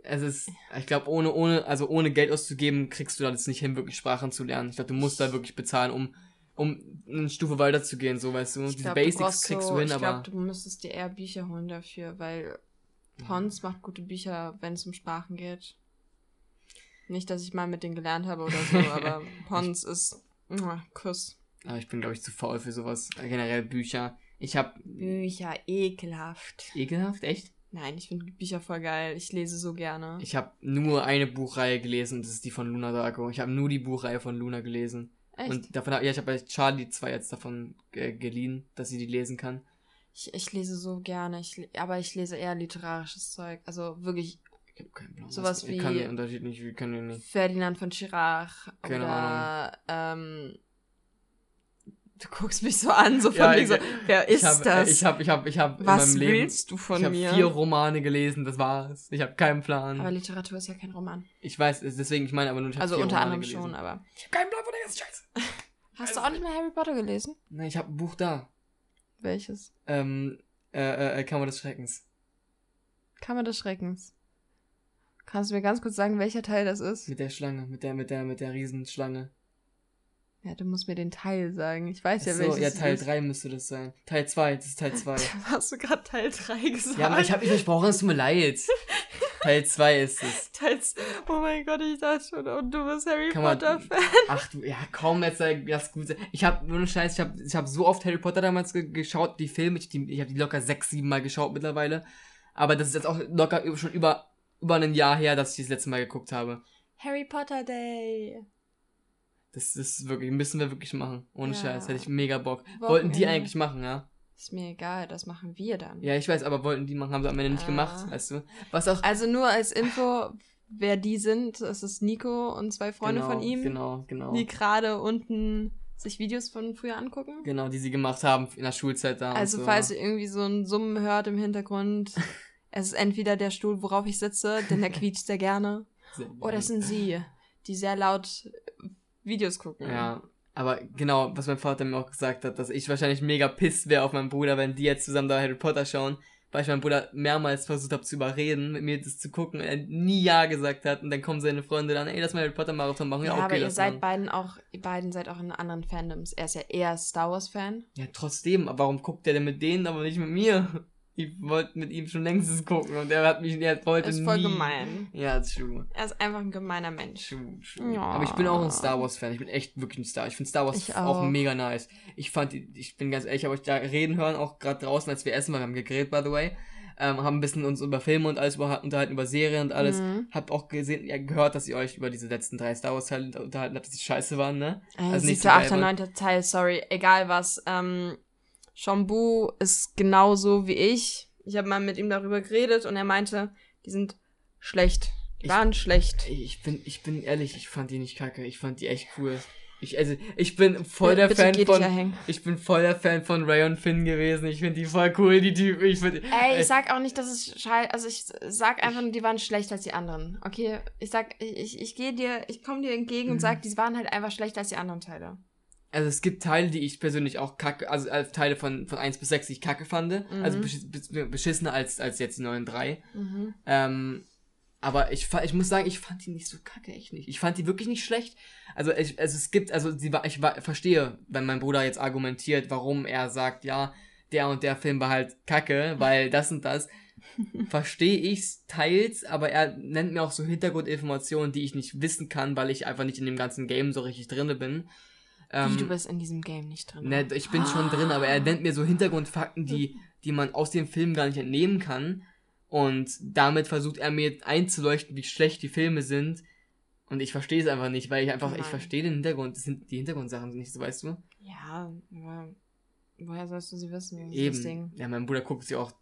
es ist, ich glaube, ohne, ohne, also ohne Geld auszugeben, kriegst du das nicht hin, wirklich Sprachen zu lernen. Ich glaube, du musst da wirklich bezahlen, um, um eine Stufe weiterzugehen, so weißt du. Ich Diese glaub, Basics brauchst kriegst so, du hin, Ich aber. glaube, du müsstest dir eher Bücher holen dafür, weil Pons macht gute Bücher, wenn es um Sprachen geht. Nicht, dass ich mal mit denen gelernt habe oder so, aber Pons ist Kuss. Aber ich bin, glaube ich, zu faul für sowas. Generell Bücher. Ich habe Bücher, ekelhaft. ekelhaft, echt? Nein, ich finde Bücher voll geil. Ich lese so gerne. Ich habe nur eine Buchreihe gelesen, das ist die von Luna Darko. Ich habe nur die Buchreihe von Luna gelesen. Echt? Und davon ja, ich habe bei Charlie zwei jetzt davon äh, geliehen, dass sie die lesen kann. Ich, ich lese so gerne, ich, aber ich lese eher literarisches Zeug. Also wirklich Ich habe keinen Plan. Sowas was- Ich kann wie- den Unterschied nicht, wie kann den nicht. Ferdinand von Chirac Keine oder ähm, du guckst mich so an, so von Ja, wegen so, ich- wer ist ich hab, das? Ich habe, ich habe, ich habe in Was meinem Leben. willst du von ich habe mir? vier Romane gelesen, das war's. Ich habe keinen Plan. aber Literatur ist ja kein Roman. ich weiß, es- deswegen, ich meine aber nur, ich hab Also unter Romane anderem gelesen. schon, aber. Ich habe keinen Plan von der ganzen Scheiße. Hast du auch nicht mehr Harry Potter gelesen? Nein, ich habe ein Buch da. Welches? Ähm, äh, äh, Kammer des Schreckens. Kammer des Schreckens. Kannst du mir ganz kurz sagen, welcher Teil das ist? Mit der Schlange, mit der, mit der, mit der Riesenschlange. Ja, du musst mir den Teil sagen. Ich weiß ja, so, welches ja, Teil ist. 3 müsste das sein. Teil 2, das ist Teil 2. Hast du gerade Teil 3 gesagt? ja, aber ich habe nicht versprochen, es tut mir leid. Teil 2 ist es. Teil Oh mein Gott, ich dachte schon, und du bist Harry Potter-Fan. Ach du, ja, kaum jetzt sei das Gute. Ich habe nur einen Scheiß, ich habe ich hab so oft Harry Potter damals ge geschaut, die Filme, ich, die, ich habe die locker sechs, sieben Mal geschaut mittlerweile. Aber das ist jetzt auch locker über- schon über, über ein Jahr her, dass ich das letzte Mal geguckt habe. Harry Potter Day. Das ist wirklich, müssen wir wirklich machen. Ohne Ja. Scheiß, hätte ich mega Bock. Wochenende. Wollten die eigentlich machen, ja? Ist mir egal, das machen wir dann. Ja, ich weiß, aber wollten die machen, haben sie am Ende nicht Ah. gemacht, weißt du? Was auch. Also nur als Info, wer die sind, es ist Nico und zwei Freunde genau, von ihm, Genau, genau. die gerade unten sich Videos von früher angucken. Genau, die sie gemacht haben in der Schulzeit da. Also so. falls ihr irgendwie so ein Summen hört im Hintergrund, es ist entweder der Stuhl, worauf ich sitze, denn der quietscht sehr gerne, Sehr oder es sind sie, die sehr laut Videos gucken. Ja, aber genau, was mein Vater mir auch gesagt hat, dass ich wahrscheinlich mega pisst wäre auf meinen Bruder, wenn die jetzt zusammen da Harry Potter schauen, weil ich meinen Bruder mehrmals versucht habe zu überreden, mit mir das zu gucken, und er nie Ja gesagt hat und dann kommen seine Freunde dann, ey, lass mal Harry Potter Marathon machen. Ja, Ja, okay, aber ihr seid machen. beiden auch, ihr beiden seid auch in anderen Fandoms. Er ist ja eher Star Wars Fan. Ja, trotzdem, aber warum guckt der denn mit denen, aber nicht mit mir? Ich wollte mit ihm schon längst gucken und er hat mich, er wollte Ist voll nie. gemein. Ja, true. Er ist einfach ein gemeiner Mensch. True, true. Ja. Aber ich bin auch ein Star Wars Fan. Ich bin echt wirklich ein Star. Ich finde Star Wars Ich auch. auch. mega nice. Ich fand, die- ich bin ganz ehrlich, ich habe euch da reden hören, auch gerade draußen, als wir essen waren, wir haben gegrillt, by the way. Ähm, haben ein bisschen uns über Filme und alles über, unterhalten, über Serien und alles. Mhm. Hab auch gesehen, ja, gehört, dass ihr euch über diese letzten drei Star Wars Teile unterhalten habt, dass die scheiße waren, ne? Äh, Also nicht siebter, so geil achter, waren. neunter Teil, sorry, egal was. Ähm, Shambu ist genauso wie ich. Ich habe mal mit ihm darüber geredet und er meinte, die sind schlecht. Die Ich- waren schlecht. Ich bin, ich bin ehrlich, ich fand die nicht kacke. Ich fand die echt cool. Ich, also, ich bin voll der Bitte Fan von, erhängen. ich bin voll der Fan von Ray und Finn gewesen. Ich finde die voll cool, die Typen. Ich find, Ey, ich sag auch nicht, dass es scheiße, also ich sag einfach nur, die waren schlechter als die anderen. Okay, ich sag, ich, ich, ich gehe dir, ich komme dir entgegen und Mhm. sag, die waren halt einfach schlechter als die anderen Teile. Also es gibt Teile, die ich persönlich auch kacke, also als Teile von, von 1 bis 6, die ich kacke fand. Mhm. Also beschiss, bes- beschissener als, als jetzt die neuen drei. Mhm. Ähm, aber ich, ich muss sagen, ich fand die nicht so kacke, echt nicht. Ich fand die wirklich nicht schlecht. Also, ich, also es gibt, also war, ich verstehe, wenn mein Bruder jetzt argumentiert, warum er sagt, ja, der und der Film war halt kacke, weil das und das. Verstehe ich's teils, aber er nennt mir auch so Hintergrundinformationen, die ich nicht wissen kann, weil ich einfach nicht in dem ganzen Game so richtig drinne bin. Wie, Ähm, du bist in diesem Game nicht drin. Ne, ich bin schon drin, aber er nennt mir so Hintergrundfakten, die, die man aus dem Film gar nicht entnehmen kann. Und damit versucht er mir einzuleuchten, wie schlecht die Filme sind. Und ich verstehe es einfach nicht, weil ich einfach, ich Nein. verstehe den Hintergrund, das sind die Hintergrundsachen nicht so, weißt du? Ja, aber woher sollst du sie wissen? Eben. Ding. Ja, mein Bruder guckt sie auch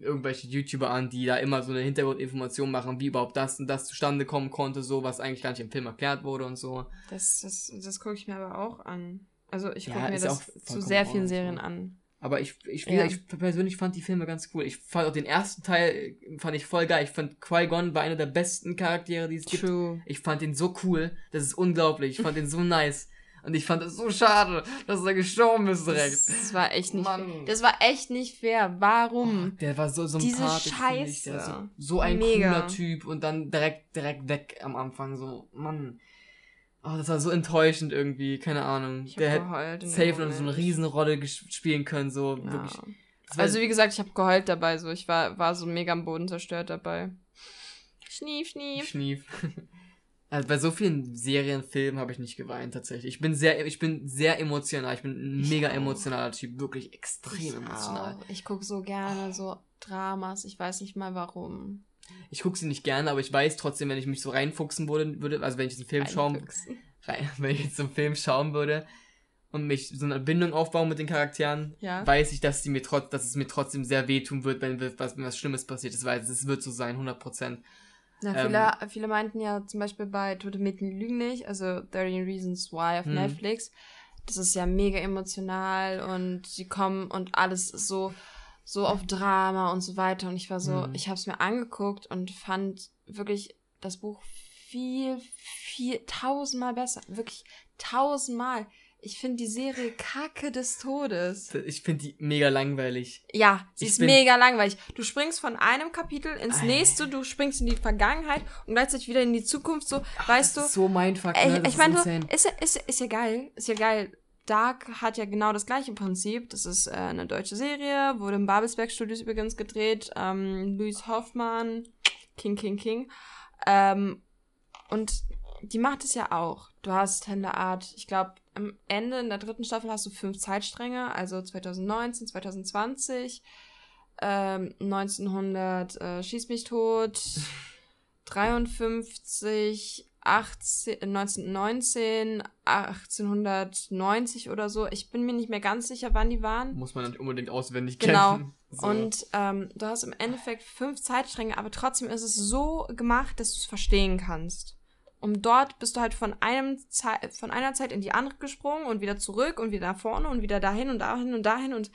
irgendwelche YouTuber an, die da immer so eine Hintergrundinformation machen, wie überhaupt das und das zustande kommen konnte, so, was eigentlich gar nicht im Film erklärt wurde und so. Das, das, das gucke ich mir aber auch an. Also ich Ja, gucke mir ist das zu sehr vielen Serien ja. an. Aber ich, ich, Ja. ich persönlich fand die Filme ganz cool. Ich fand auch den ersten Teil, fand ich voll geil. Ich fand Qui-Gon war einer der besten Charaktere, die es gibt. True. Ich fand ihn so cool. Das ist unglaublich. Ich fand ihn so nice. Und ich fand es so schade, dass er gestorben ist direkt. Das war echt nicht Mann. fair. Das war echt nicht fair. Warum? Der war so Diese sympathisch. finde ich. Der Scheiße. So, so ein Mega. cooler Typ und dann direkt, direkt weg am Anfang. So, Mann. Oh, das war so enttäuschend irgendwie. Keine Ahnung. Ich Der hätte safe noch so eine. Riesenrolle spielen können. So, Ja. wirklich. Also wie gesagt, ich habe geheult dabei. So, ich war, war so mega am Boden zerstört dabei. Schnief, schnief. Schnief. Also bei so vielen Serien, Filmen habe ich nicht geweint tatsächlich. Ich bin sehr, ich bin sehr emotional. Ich bin ein Ich mega auch. emotionaler Typ, wirklich extrem Ich emotional. auch. Ich gucke so gerne so Dramas. Ich weiß nicht mal warum. Ich gucke sie nicht gerne, aber ich weiß trotzdem, wenn ich mich so reinfuchsen würde, würde also wenn ich jetzt einen Film schauen, rein, wenn ich jetzt so einen Film schauen würde und mich so eine Bindung aufbauen mit den Charakteren, Ja. weiß ich, dass die mir trotz, dass es mir trotzdem sehr wehtun wird, wenn was, wenn was Schlimmes passiert ist, weil es wird so sein, 100 Prozent. Na, Ähm, viele, viele meinten ja zum Beispiel bei Tote Mädchen lügen nicht, also 13 Reasons Why auf Hm. Netflix. Das ist ja mega emotional und sie kommen und alles ist so, so auf Drama und so weiter. Und ich war so, Hm. ich habe es mir angeguckt und fand wirklich das Buch viel, viel, tausendmal besser. Wirklich tausendmal. Ich finde die Serie Kacke des Todes. Ich finde die mega langweilig. Ja, sie Ich ist mega langweilig. Du springst von einem Kapitel ins Ei. nächste, du springst in die Vergangenheit und gleichzeitig wieder in die Zukunft. So, weißt du, Das ist so mindfuck, ey, ne? Das ich meine, ist ist ist ja geil, ist ja geil. Dark hat ja genau das gleiche Prinzip. Das ist äh, eine deutsche Serie, wurde im Babelsberg Studios übrigens gedreht. Ähm, Luis Hoffmann, King, King, King. Ähm, und die macht es ja auch. Du hast in der Art, ich glaube, am Ende in der dritten Staffel hast du fünf Zeitstränge, also 2019, 2020, ähm, 1900 äh, Schieß mich tot, 53, 18, äh, 1919, 1890 oder so. Ich bin mir nicht mehr ganz sicher, wann die waren. Muss man nicht unbedingt auswendig Genau. kennen. So. Und ähm, du hast im Endeffekt fünf Zeitstränge, aber trotzdem ist es so gemacht, dass du es verstehen kannst. Und dort bist du halt von, einem Zei von einer Zeit in die andere gesprungen und wieder zurück und wieder nach vorne und wieder dahin und dahin und dahin und.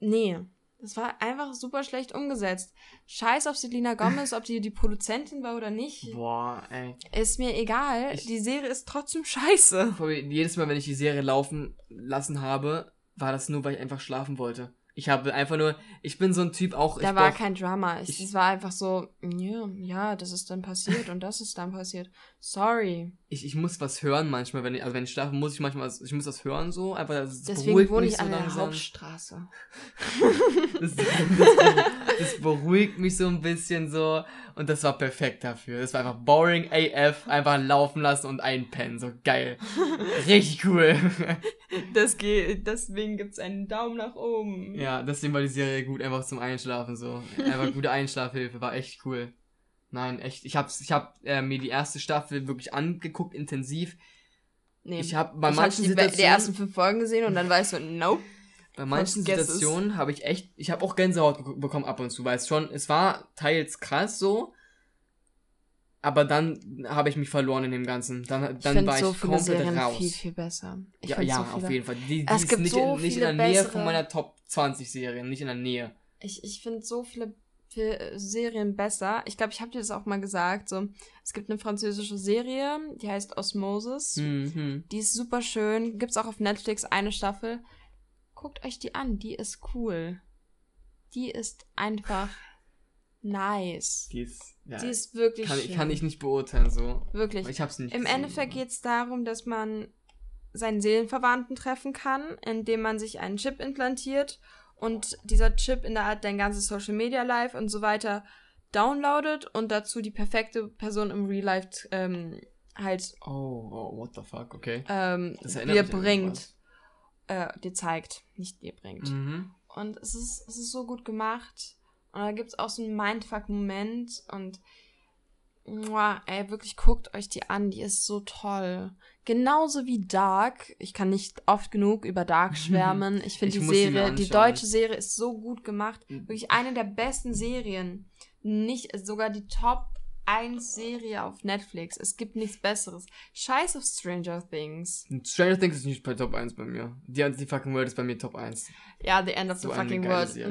Nee. Das war einfach super schlecht umgesetzt. Scheiß auf Selena Gomez, ob die die Produzentin war oder nicht. Boah, ey. Ist mir egal. Ich- die Serie ist trotzdem scheiße. Jedes Mal, wenn ich die Serie laufen lassen habe, war das nur, weil ich einfach schlafen wollte. Ich habe einfach nur, ich bin so ein Typ auch. Da war brauch- kein Drama. Es, ich- es war einfach so, ja, ja, das ist dann passiert und das ist dann passiert. Sorry. Ich, ich muss was hören manchmal, wenn ich, also wenn ich schlafe, muss ich manchmal, was, ich muss was hören so, einfach, das Deswegen wohne ich so an der langsam. Hauptstraße. Das, das, das beruhigt mich so ein bisschen so und das war perfekt dafür. Das war einfach boring AF, einfach laufen lassen und einpennen, so geil. Richtig cool. Das geht, deswegen gibt's einen Daumen nach oben. ja, deswegen war die Serie gut, einfach zum Einschlafen so. Einfach gute Einschlafhilfe, war echt cool. Nein, echt. Ich hab's, ich hab äh, mir die erste Staffel wirklich angeguckt, intensiv. Nee. Ich habe bei ich hab manchen die, die Situationen, ersten fünf Folgen gesehen und dann weißt du, nope. bei manchen. Situationen habe ich echt, ich habe auch Gänsehaut bekommen ab und zu, weil es schon, es war teils krass so, aber dann habe ich mich verloren in dem Ganzen. Dann, Ich dann finde war so ich viele komplett Serien raus. viel, viel besser. Ich ja, ja so auf jeden Fall. Die, die Es ist gibt nicht, so in, nicht in der Nähe bessere- von meiner Top 20 Serien, nicht in der Nähe. Ich, ich finde so viele Serien besser. Ich glaube, ich habe dir das auch mal gesagt. So, es gibt eine französische Serie, die heißt Osmosis. Mhm. Die ist super schön. Gibt's auch auf Netflix eine Staffel. Guckt euch die an, die ist cool. Die ist einfach nice. Die ist, ja, Die ist wirklich kann, schön. kann ich nicht beurteilen so. Wirklich. Ich hab's nicht Im gesehen, Endeffekt aber- geht's darum, dass man seinen Seelenverwandten treffen kann, indem man sich einen Chip implantiert und dieser Chip in der Art dein ganzes Social Media Life und so weiter downloadet und dazu die perfekte Person im Real Life ähm, halt Oh, oh, what the fuck, okay. ähm, dir bringt, äh, dir zeigt, nicht dir bringt. Mhm. Und es ist, es ist so gut gemacht. Und da gibt es auch so einen Mindfuck-Moment. Und muah, ey, wirklich guckt euch die an, die ist so toll. Genauso wie Dark. Ich kann nicht oft genug über Dark schwärmen. Ich finde die Serie, die deutsche Serie ist so gut gemacht. Wirklich eine der besten Serien. Nicht sogar die Top 1 Serie auf Netflix. Es gibt nichts besseres. Scheiß auf Stranger Things. Stranger Things ist nicht bei Top 1 bei mir. Die, die fucking World ist bei mir Top 1. Ja, The End of So the Fucking World. So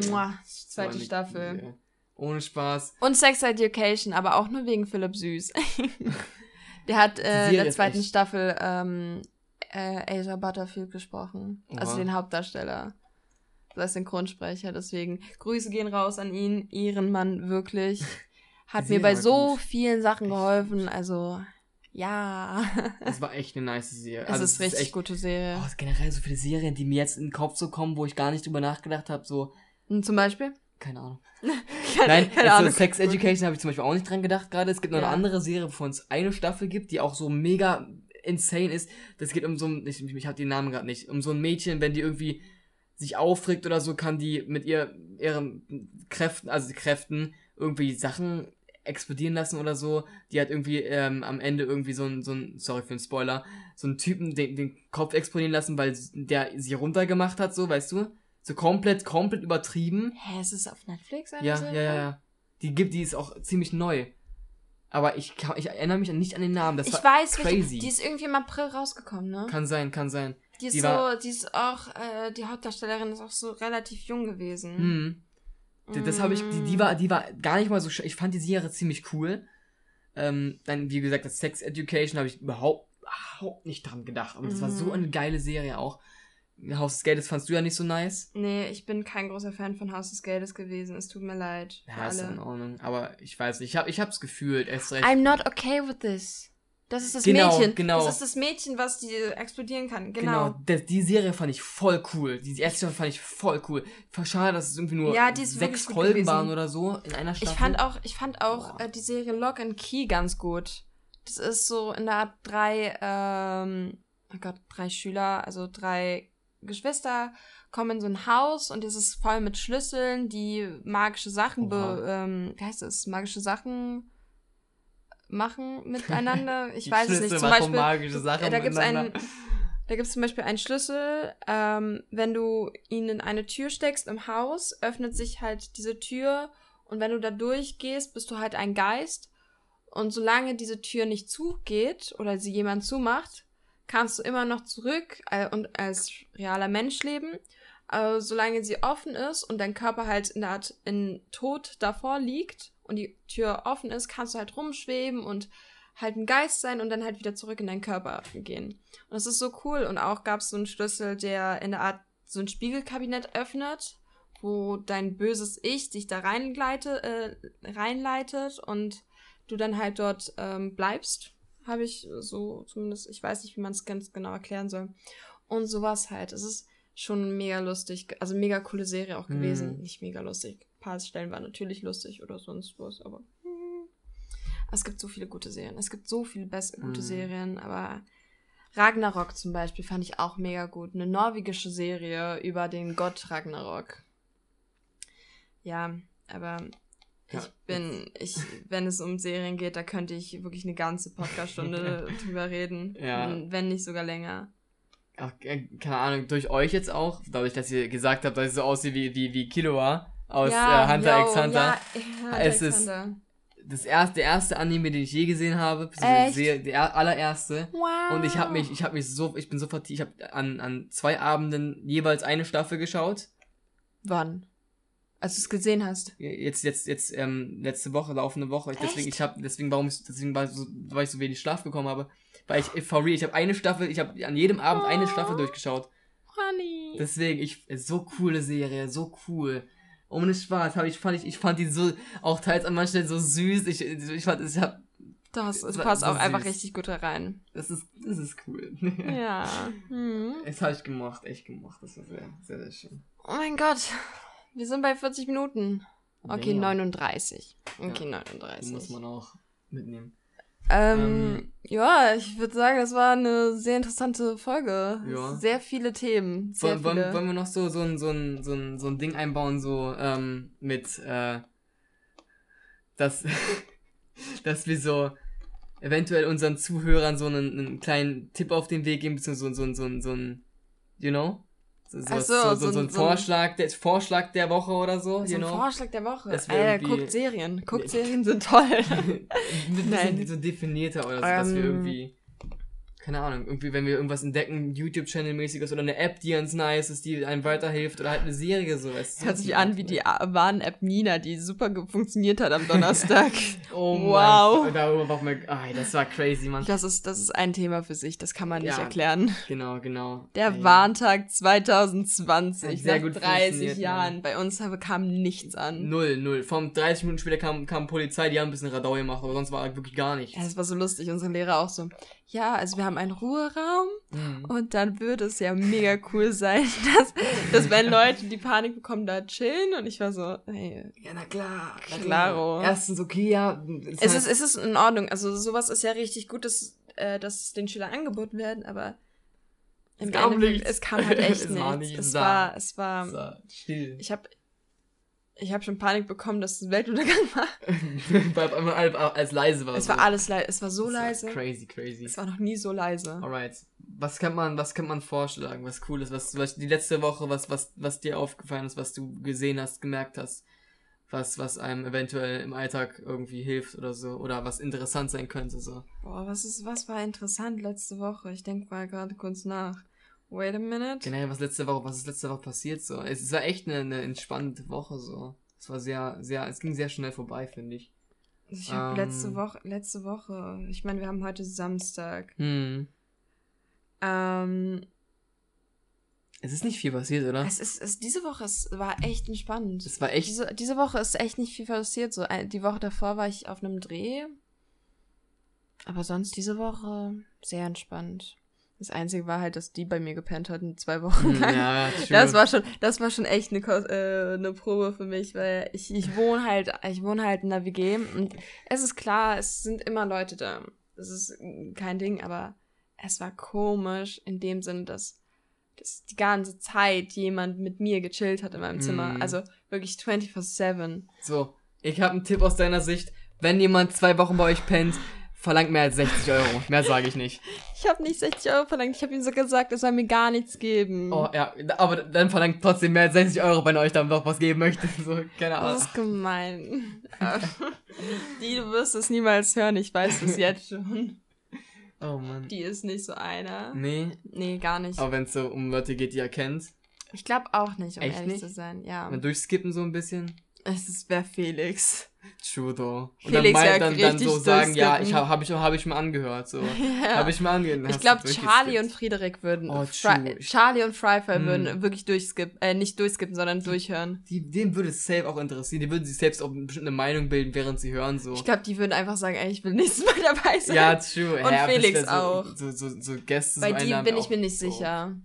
zweite eine Staffel. Serie. Ohne Spaß. Und Sex Education, aber auch nur wegen Philipp Süß. Der hat äh, in der ist zweiten echt- Staffel ähm, äh, Asia Butterfield gesprochen. Also Oha. den Hauptdarsteller. Das Synchronsprecher. Deswegen Grüße gehen raus an ihn. Ihren Mann wirklich. Hat mir bei so gut. vielen Sachen geholfen. Also, ja. Es war echt eine nice Serie. es Also, ist richtig echt, gute Serie. Oh, ist generell so viele Serien, die mir jetzt in den Kopf so kommen, wo ich gar nicht drüber nachgedacht habe. So, Und zum Beispiel? keine Ahnung. Nein, keine also Ahnung. Sex Education habe ich zum Beispiel auch nicht dran gedacht gerade. Es gibt noch Ja. eine andere Serie, wovon es eine Staffel gibt, die auch so mega insane ist. Das geht um so ein, ich, ich habe den Namen gerade nicht, um so ein Mädchen, wenn die irgendwie sich aufregt oder so, kann die mit ihr ihren Kräften, also Kräften irgendwie Sachen explodieren lassen oder so. Die hat irgendwie ähm, am Ende irgendwie so ein, so ein, sorry für den Spoiler, so einen Typen den, den Kopf explodieren lassen, weil der sie runtergemacht hat, so, weißt du? So komplett, komplett übertrieben. Hä, ist es auf Netflix? eine Ja, ja, Serie? ja, ja. Die gibt, die ist auch ziemlich neu. Aber ich, kann, ich erinnere mich nicht an den Namen. Das Ich war weiß, welche, crazy. die ist irgendwie im April rausgekommen, ne? Kann sein, kann sein. Die ist Die so, war- die ist auch, äh, die Hauptdarstellerin ist auch so relativ jung gewesen. Hm. D- Das habe ich, die, die war, die war gar nicht mal so, ich fand die Serie ziemlich cool. Ähm, dann, wie gesagt, das Sex Education habe ich überhaupt, überhaupt nicht dran gedacht. Aber das war so Mhm. eine geile Serie auch. Haus des Geldes fandst du ja nicht so nice. Nee, ich bin kein großer Fan von Haus des Geldes gewesen. Es tut mir leid. Ja, ist in. Ordnung. Aber ich weiß nicht, ich, hab, ich hab's gefühlt, erst recht. I'm not okay with this. Das ist das Genau, Mädchen. genau. Das ist das Mädchen, was die explodieren kann. Genau. Genau, das, die Serie fand ich voll cool. Die erste Staffel fand ich voll cool. Schade, dass es irgendwie nur Ja, die ist sechs Folgen waren oder so in einer Ich Staffel. fand auch, ich fand auch Boah. äh, die Serie Lock and Key ganz gut. Das ist so in der Art drei, ähm, oh Gott, drei Schüler, also drei Geschwister kommen in so ein Haus und es ist voll mit Schlüsseln, die magische Sachen, be, ähm, wie heißt das, magische Sachen machen miteinander. Ich weiß es nicht. Zum Beispiel, magische Sachen da gibt's einen, da gibt's zum Beispiel einen Schlüssel, ähm, wenn du ihn in eine Tür steckst im Haus, öffnet sich halt diese Tür und wenn du da durchgehst, bist du halt ein Geist und solange diese Tür nicht zugeht oder sie jemand zumacht, kannst du immer noch zurück äh, und als realer Mensch leben. Aber solange sie offen ist und dein Körper halt in der Art in Tod davor liegt und die Tür offen ist, kannst du halt rumschweben und halt ein Geist sein und dann halt wieder zurück in deinen Körper gehen. Und das ist so cool. Und auch gab es so einen Schlüssel, der in der Art so ein Spiegelkabinett öffnet, wo dein böses Ich dich da reinleite, äh, reinleitet und du dann halt dort ähm, bleibst. Habe ich so zumindest, ich weiß nicht, wie man es ganz genau erklären soll. Und sowas halt. Es ist schon mega lustig, also mega coole Serie auch gewesen. Mhm. Nicht mega lustig. Ein paar Stellen waren natürlich lustig oder sonst was, aber hm. es gibt so viele gute Serien. Es gibt so viele beste gute Mhm. Serien, aber Ragnarok zum Beispiel fand ich auch mega gut. Eine norwegische Serie über den Gott Ragnarok. Ja, aber Ja, ich bin, ich, wenn es um Serien geht, da könnte ich wirklich eine ganze Podcaststunde drüber reden. Ja. Wenn nicht sogar länger. Ach, äh, keine Ahnung, durch euch jetzt auch, dadurch, dass ihr gesagt habt, dass ich so aussehe wie, wie, wie Killua aus äh, Hunter yo, x Hunter. Ja, Es ist-. Das erste, der erste Anime, den ich je gesehen habe, sehe- der allererste. Wow. Und ich habe mich, ich habe mich so, ich bin so vertieft, ich habe an, an zwei Abenden jeweils eine Staffel geschaut. Wann? Als du es gesehen hast. Jetzt, jetzt, jetzt, ähm, letzte Woche, laufende Woche. Ich, deswegen, ich habe, deswegen, warum ich, deswegen war, so, weil ich so wenig Schlaf bekommen habe. Weil ich, for real, ich habe eine Staffel, ich habe an jedem Abend eine Oh. Staffel durchgeschaut. Honey. Deswegen, ich, so coole Serie, so cool. Ohne Spaß, hab ich, fand ich, ich fand die so, auch teils an manchen Stellen so süß. Ich, ich fand, ich hab, Das, es passt so auch einfach süß. richtig gut da rein. das ist, das ist cool. Ja. Hm. Das habe ich gemacht, echt gemacht. Das war sehr, sehr, sehr schön. Oh mein Gott. Wir sind bei 40 Minuten. Okay, Ja. 39. Okay, Ja. 39. Die muss man auch mitnehmen. Ähm, Ähm, ja, ich würde sagen, das war eine sehr interessante Folge. Ja. Sehr viele Themen. Sehr Wollen, wollen, viele. wollen wir noch so, so, ein, so, ein, so, ein, so ein Ding einbauen, so ähm, mit, äh, das, dass wir so eventuell unseren Zuhörern so einen, einen kleinen Tipp auf den Weg geben, beziehungsweise so, so, so, so, so ein, you know? So, so, so, so, ein- Vorschlag, der, Vorschlag der Woche oder so, So ein? Vorschlag der Woche. Alter, irgendwie- guckt Serien. Guckt Serien sind toll. ein bisschen so definierter oder so, dass wir Ähm. irgendwie, keine Ahnung, irgendwie, wenn wir irgendwas entdecken, YouTube-Channel-mäßiges oder eine App, die ganz nice ist, die einem weiterhilft oder halt eine Serie so. weißt du, Hört sich an wie die Warn-App Nina, die super funktioniert hat am Donnerstag. Oh Wow. Mein, darüber braucht man, ah, das war crazy, Mann. Das ist, das ist ein Thema für sich, das kann man nicht Ja. erklären. Genau, genau. Der Ey. Warntag 2020, Hat sehr nach gut 30 funktioniert, Jahren. Bei uns kam nichts an. Null, null. Vom 30 Minuten später kam, kam Polizei, die haben ein bisschen Radau gemacht, aber sonst war wirklich gar nichts. Ja, das war so lustig, unsere Lehrer auch so. Ja, also wir haben einen Ruheraum Mhm. und dann würde es ja mega cool sein, dass, dass wenn Leute die Panik bekommen, da chillen und ich war so, hey, Ja, na klar. na Klaro. Erstens, okay, ja. es ist, es ist in Ordnung. Also sowas ist ja richtig gut, dass, äh, dass es den Schülern angeboten werden, aber im Es kam Endeffekt, es kam halt echt Es war nichts. nichts Es da. war, es war, so, still. ich habe ich hab schon Panik bekommen, dass es Weltuntergang war. Weil einmal als, als leise war. Es war alles leise, es war so Das war leise. Crazy, crazy. Es war noch nie so leise. Alright. Was kann man, was kann man vorschlagen? Was cool ist? Was, was die letzte Woche, was, was, was dir aufgefallen ist, was du gesehen hast, gemerkt hast? Was, was einem eventuell im Alltag irgendwie hilft oder so? Oder was interessant sein könnte, so? Boah, was ist, was war interessant letzte Woche? Ich denke mal gerade kurz nach. Wait a minute. Generell, was letzte Woche, was ist letzte Woche passiert, so? Es, es war echt eine, eine entspannte Woche, so. Es war sehr, sehr, es ging sehr schnell vorbei, finde ich. Ich habe Ähm. letzte Woche, letzte Woche, ich meine, wir haben heute Samstag. Hm. Ähm, Es ist nicht viel passiert, oder? es ist, es, diese Woche es war echt entspannt. Es war echt. Diese, diese Woche ist echt nicht viel passiert. So, ein- die Woche davor war ich auf einem Dreh. Aber sonst diese Woche sehr entspannt. Das Einzige war halt, dass die bei mir gepennt hatten, zwei Wochen lang. ja, true. Das war schon, das war schon echt eine, äh, eine Probe für mich, weil ich, ich wohne halt, ich wohne halt in der WG und es ist klar, es sind immer Leute da. Das ist kein Ding, aber es war komisch in dem Sinn, dass, dass die ganze Zeit jemand mit mir gechillt hat in meinem Zimmer. Mm. Also wirklich 24-7. So, ich habe einen Tipp aus deiner Sicht. Wenn jemand zwei Wochen bei euch pennt, verlangt mehr als 60 Euro. Mehr sage ich nicht. Ich habe nicht 60 Euro verlangt, ich habe ihm so gesagt, er soll mir gar nichts geben. Oh, ja, aber dann verlangt trotzdem mehr als 60 Euro, wenn ihr euch dann doch was geben möchtet. So, keine Das Ahnung. ist gemein. die, du wirst es niemals hören, ich weiß es jetzt schon. Oh Mann. Die ist nicht so einer. Nee, Nee, gar nicht. aber wenn es so um Leute geht, die ihr kennt, Ich glaube auch nicht, um Echt ehrlich nicht? zu sein. Ja. dann durchskippen so ein bisschen. Es ist wer Felix. True, though. Und Felix dann, ja dann, dann so sagen, ja, ich habe hab ich, hab ich mal angehört. So. Ja. Habe ich mal angehört. ich glaube, Charlie und Friedrich würden. Oh, Fry. Charlie und Fryfry Hm. würden wirklich durchskippen, äh, nicht durchskippen, sondern durchhören. Die, dem würde es safe auch interessieren. Die würden sich selbst auch eine bestimmte Meinung bilden, während sie hören. So. Ich glaube, die würden einfach sagen, ey, ich will nächstes Mal dabei sein. Ja, true. Und das Felix wär so, auch. So, so, so Gäste Bei so die bin ich mir auch nicht sicher.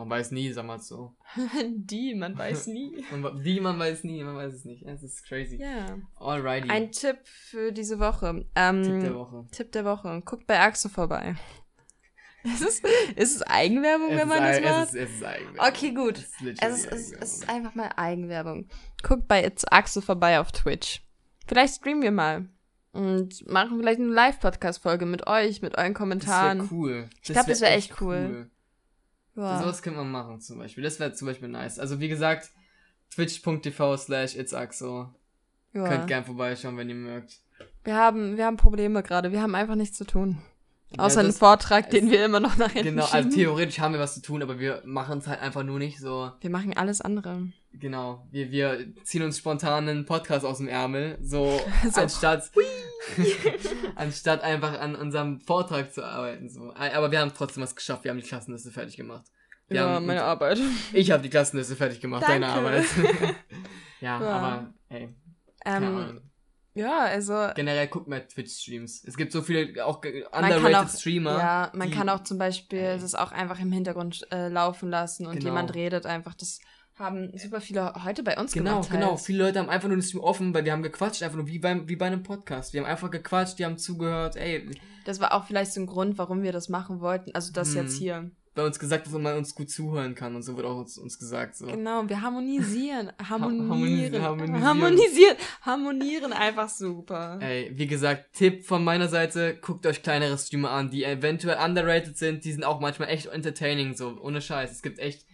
Man weiß nie, sag mal so. die, man weiß nie. Die, man weiß nie, man weiß es nicht. Es ist crazy. Ja. Alrighty. Ein Tipp für diese Woche. Ähm, Tipp der Woche. Tipp der Woche. Guckt bei Axo vorbei. Ist es, ist es Eigenwerbung, Es wenn man das macht? Es ist, es ist Eigenwerbung. Okay, gut. Es ist, Es ist, es, ist einfach mal Eigenwerbung. Guckt bei It's Axo vorbei auf Twitch. Vielleicht streamen wir mal. Und machen vielleicht eine Live-Podcast-Folge mit euch, mit euren Das Kommentaren. wäre cool. Ich glaub, das wär echt cool. Ja. Ja. Sowas könnte man machen zum Beispiel. Das wäre zum Beispiel nice. Also wie gesagt, twitch.tv slash itsaxo. Ja. Könnt gern vorbeischauen, wenn ihr mögt. Wir, haben, wir haben Probleme gerade. Wir haben einfach nichts zu tun. Außer Ja, einen Vortrag, den wir immer noch nach hinten Genau, also schieben. theoretisch haben wir was zu tun, aber wir machen es halt einfach nur nicht so. wir machen alles andere. Genau, wir, wir ziehen uns spontan einen Podcast aus dem Ärmel, so, So. anstatt anstatt einfach an unserem Vortrag zu arbeiten. So. Aber wir haben trotzdem was geschafft, wir haben die Klassenliste fertig gemacht. Wir ja, haben, meine Arbeit. Ich habe die Klassenliste fertig gemacht, deine Danke. Arbeit. ja, Ja. aber ey, keine Ähm, ja, also Generell guckt mal Twitch-Streams. Es gibt so viele auch underrated auch, Streamer. Ja, man die- kann auch zum Beispiel Ey. das auch einfach im Hintergrund äh, laufen lassen und Genau. jemand redet einfach. Das haben super viele heute bei uns Genau, gemacht. genau. Halt. Viele Leute haben einfach nur den Stream offen, weil wir haben gequatscht, einfach nur wie beim, wie bei einem Podcast. Wir haben einfach gequatscht, die haben zugehört, ey. Das war auch vielleicht so ein Grund, warum wir das machen wollten. Also das Hm. jetzt hier. bei uns gesagt, dass man uns gut zuhören kann und so wird auch uns, uns gesagt. So. Genau, wir harmonisieren. Harmonieren. harmonisieren. harmonisieren. Harmonisieren. Harmonieren einfach super. Ey, wie gesagt, Tipp von meiner Seite, guckt euch kleinere Streamer an, die eventuell underrated sind, die sind auch manchmal echt entertaining, so, ohne Scheiß. Es gibt echt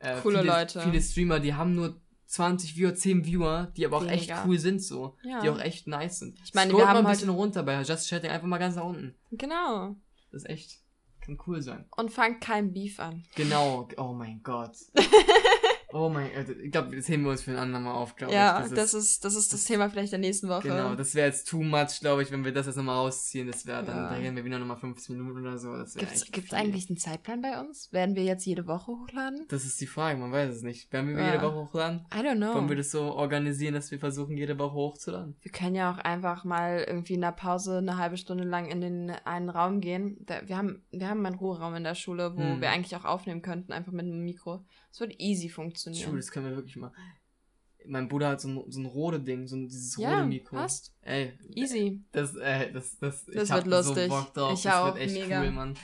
äh, Coole viele, Leute. viele Streamer, die haben nur 20 Viewer, 10 Viewer, die aber auch echt Weniger. cool sind, so. Ja. Die auch echt nice sind. Ich meine, Scrollt wir haben mal ein bisschen heute- runter bei Just Chatting, einfach mal ganz nach unten. Genau. Das ist echt, kann cool sein. Und fangt kein Beef an. Genau, oh mein Gott. oh mein Gott, ich glaube, das heben wir uns für ein andermal auf, glaube ja, ich. das, ist, das ist das Thema vielleicht der nächsten Woche. Genau, das wäre jetzt too much, glaube ich, wenn wir das jetzt nochmal rausziehen. Das wäre dann, Ja. da reden wir wieder nochmal 15 Minuten oder so. Das gibt's viel. eigentlich einen Zeitplan bei uns? Werden wir jetzt jede Woche hochladen? Das ist die Frage, man weiß es nicht. Werden wir Ja. jede Woche hochladen? I don't know. Wollen wir das so organisieren, dass wir versuchen, jede Woche hochzuladen? Wir können ja auch einfach mal irgendwie in der Pause eine halbe Stunde lang in den einen Raum gehen. Da, wir, haben, wir haben einen Ruheraum in der Schule, wo Hm. wir eigentlich auch aufnehmen könnten, einfach mit einem Mikro. Es wird easy True, funktionieren. das können wir wirklich mal. Mein Bruder hat so ein, so ein Rode-Ding, so ein, dieses Ja, Rode-Mikro. passt. Ey, Easy. das, äh, das, das, Das ich hab wird lustig. so Bock drauf. Ich das auch, wird echt mega. cool, Mann.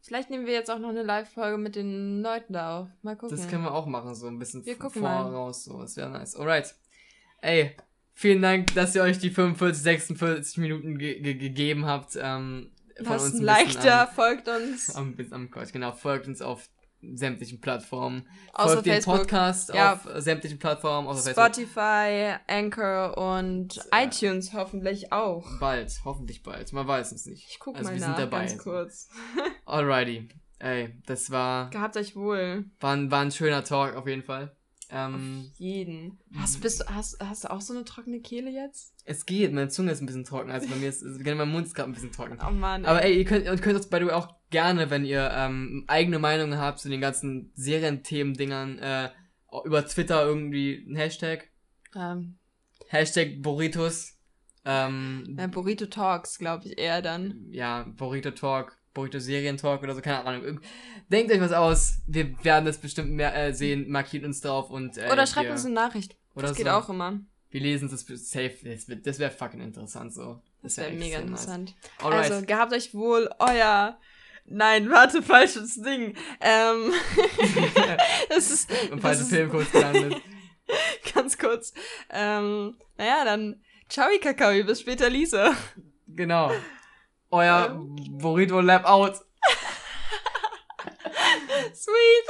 Vielleicht nehmen wir jetzt auch noch eine Live-Folge mit den Leuten da auf. Mal gucken. Das können wir auch machen, so ein bisschen Wir voraus. So. Das wäre nice. Alright. Ey, vielen Dank, dass ihr euch die 45, 46 Minuten ge ge gegeben habt. Ähm, von Lasst uns ein Like da, folgt uns. Am, am Quatsch, genau. Folgt uns auf sämtlichen Plattformen. Außer Folgt Facebook. Podcast Ja. auf sämtlichen Plattformen, außer Facebook. Spotify, Anchor und Äh, iTunes hoffentlich auch. Bald, hoffentlich bald. Man weiß es nicht. Ich guck also mal wir nach, sind dabei. ganz kurz. Alrighty. Ey, das war, Gehabt euch wohl. war, war ein schöner Talk auf jeden Fall. Ähm, Auf jeden. Hast, bist, du- hast, hast du auch so eine trockene Kehle jetzt? es geht, meine Zunge ist ein bisschen trocken. Also bei mir ist, also mein Mund ist gerade ein bisschen trocken. Oh Mann. Aber ey, ihr könnt, ihr könnt uns by the way auch gerne, wenn ihr ähm, eigene Meinungen habt zu den ganzen Serienthemen-Dingern, äh, über Twitter irgendwie ein Hashtag. ähm, Hashtag Burritos. Ähm, ja, Burrito Talks, glaube ich, eher dann. ja, Burrito Talk, Burrito Serien Talk oder so, keine Ahnung. Denkt euch was aus. Wir werden das bestimmt mehr äh, sehen, markiert uns drauf und äh, Oder schreibt uns eine Nachricht. oder Das geht so. auch immer. Wir lesen es safe. Das, wäre fucking interessant so. Das wär wäre echt mega nice. interessant. Alright. Also, gehabt euch wohl euer. Nein, warte, falsches Ding. Ähm, das ist, Und das falsche ist Film kurz gelandet. ganz kurz. Ähm, naja, dann ciao, Kakao, bis später, Lisa. Genau. Euer Burrito Lab out. Sweet.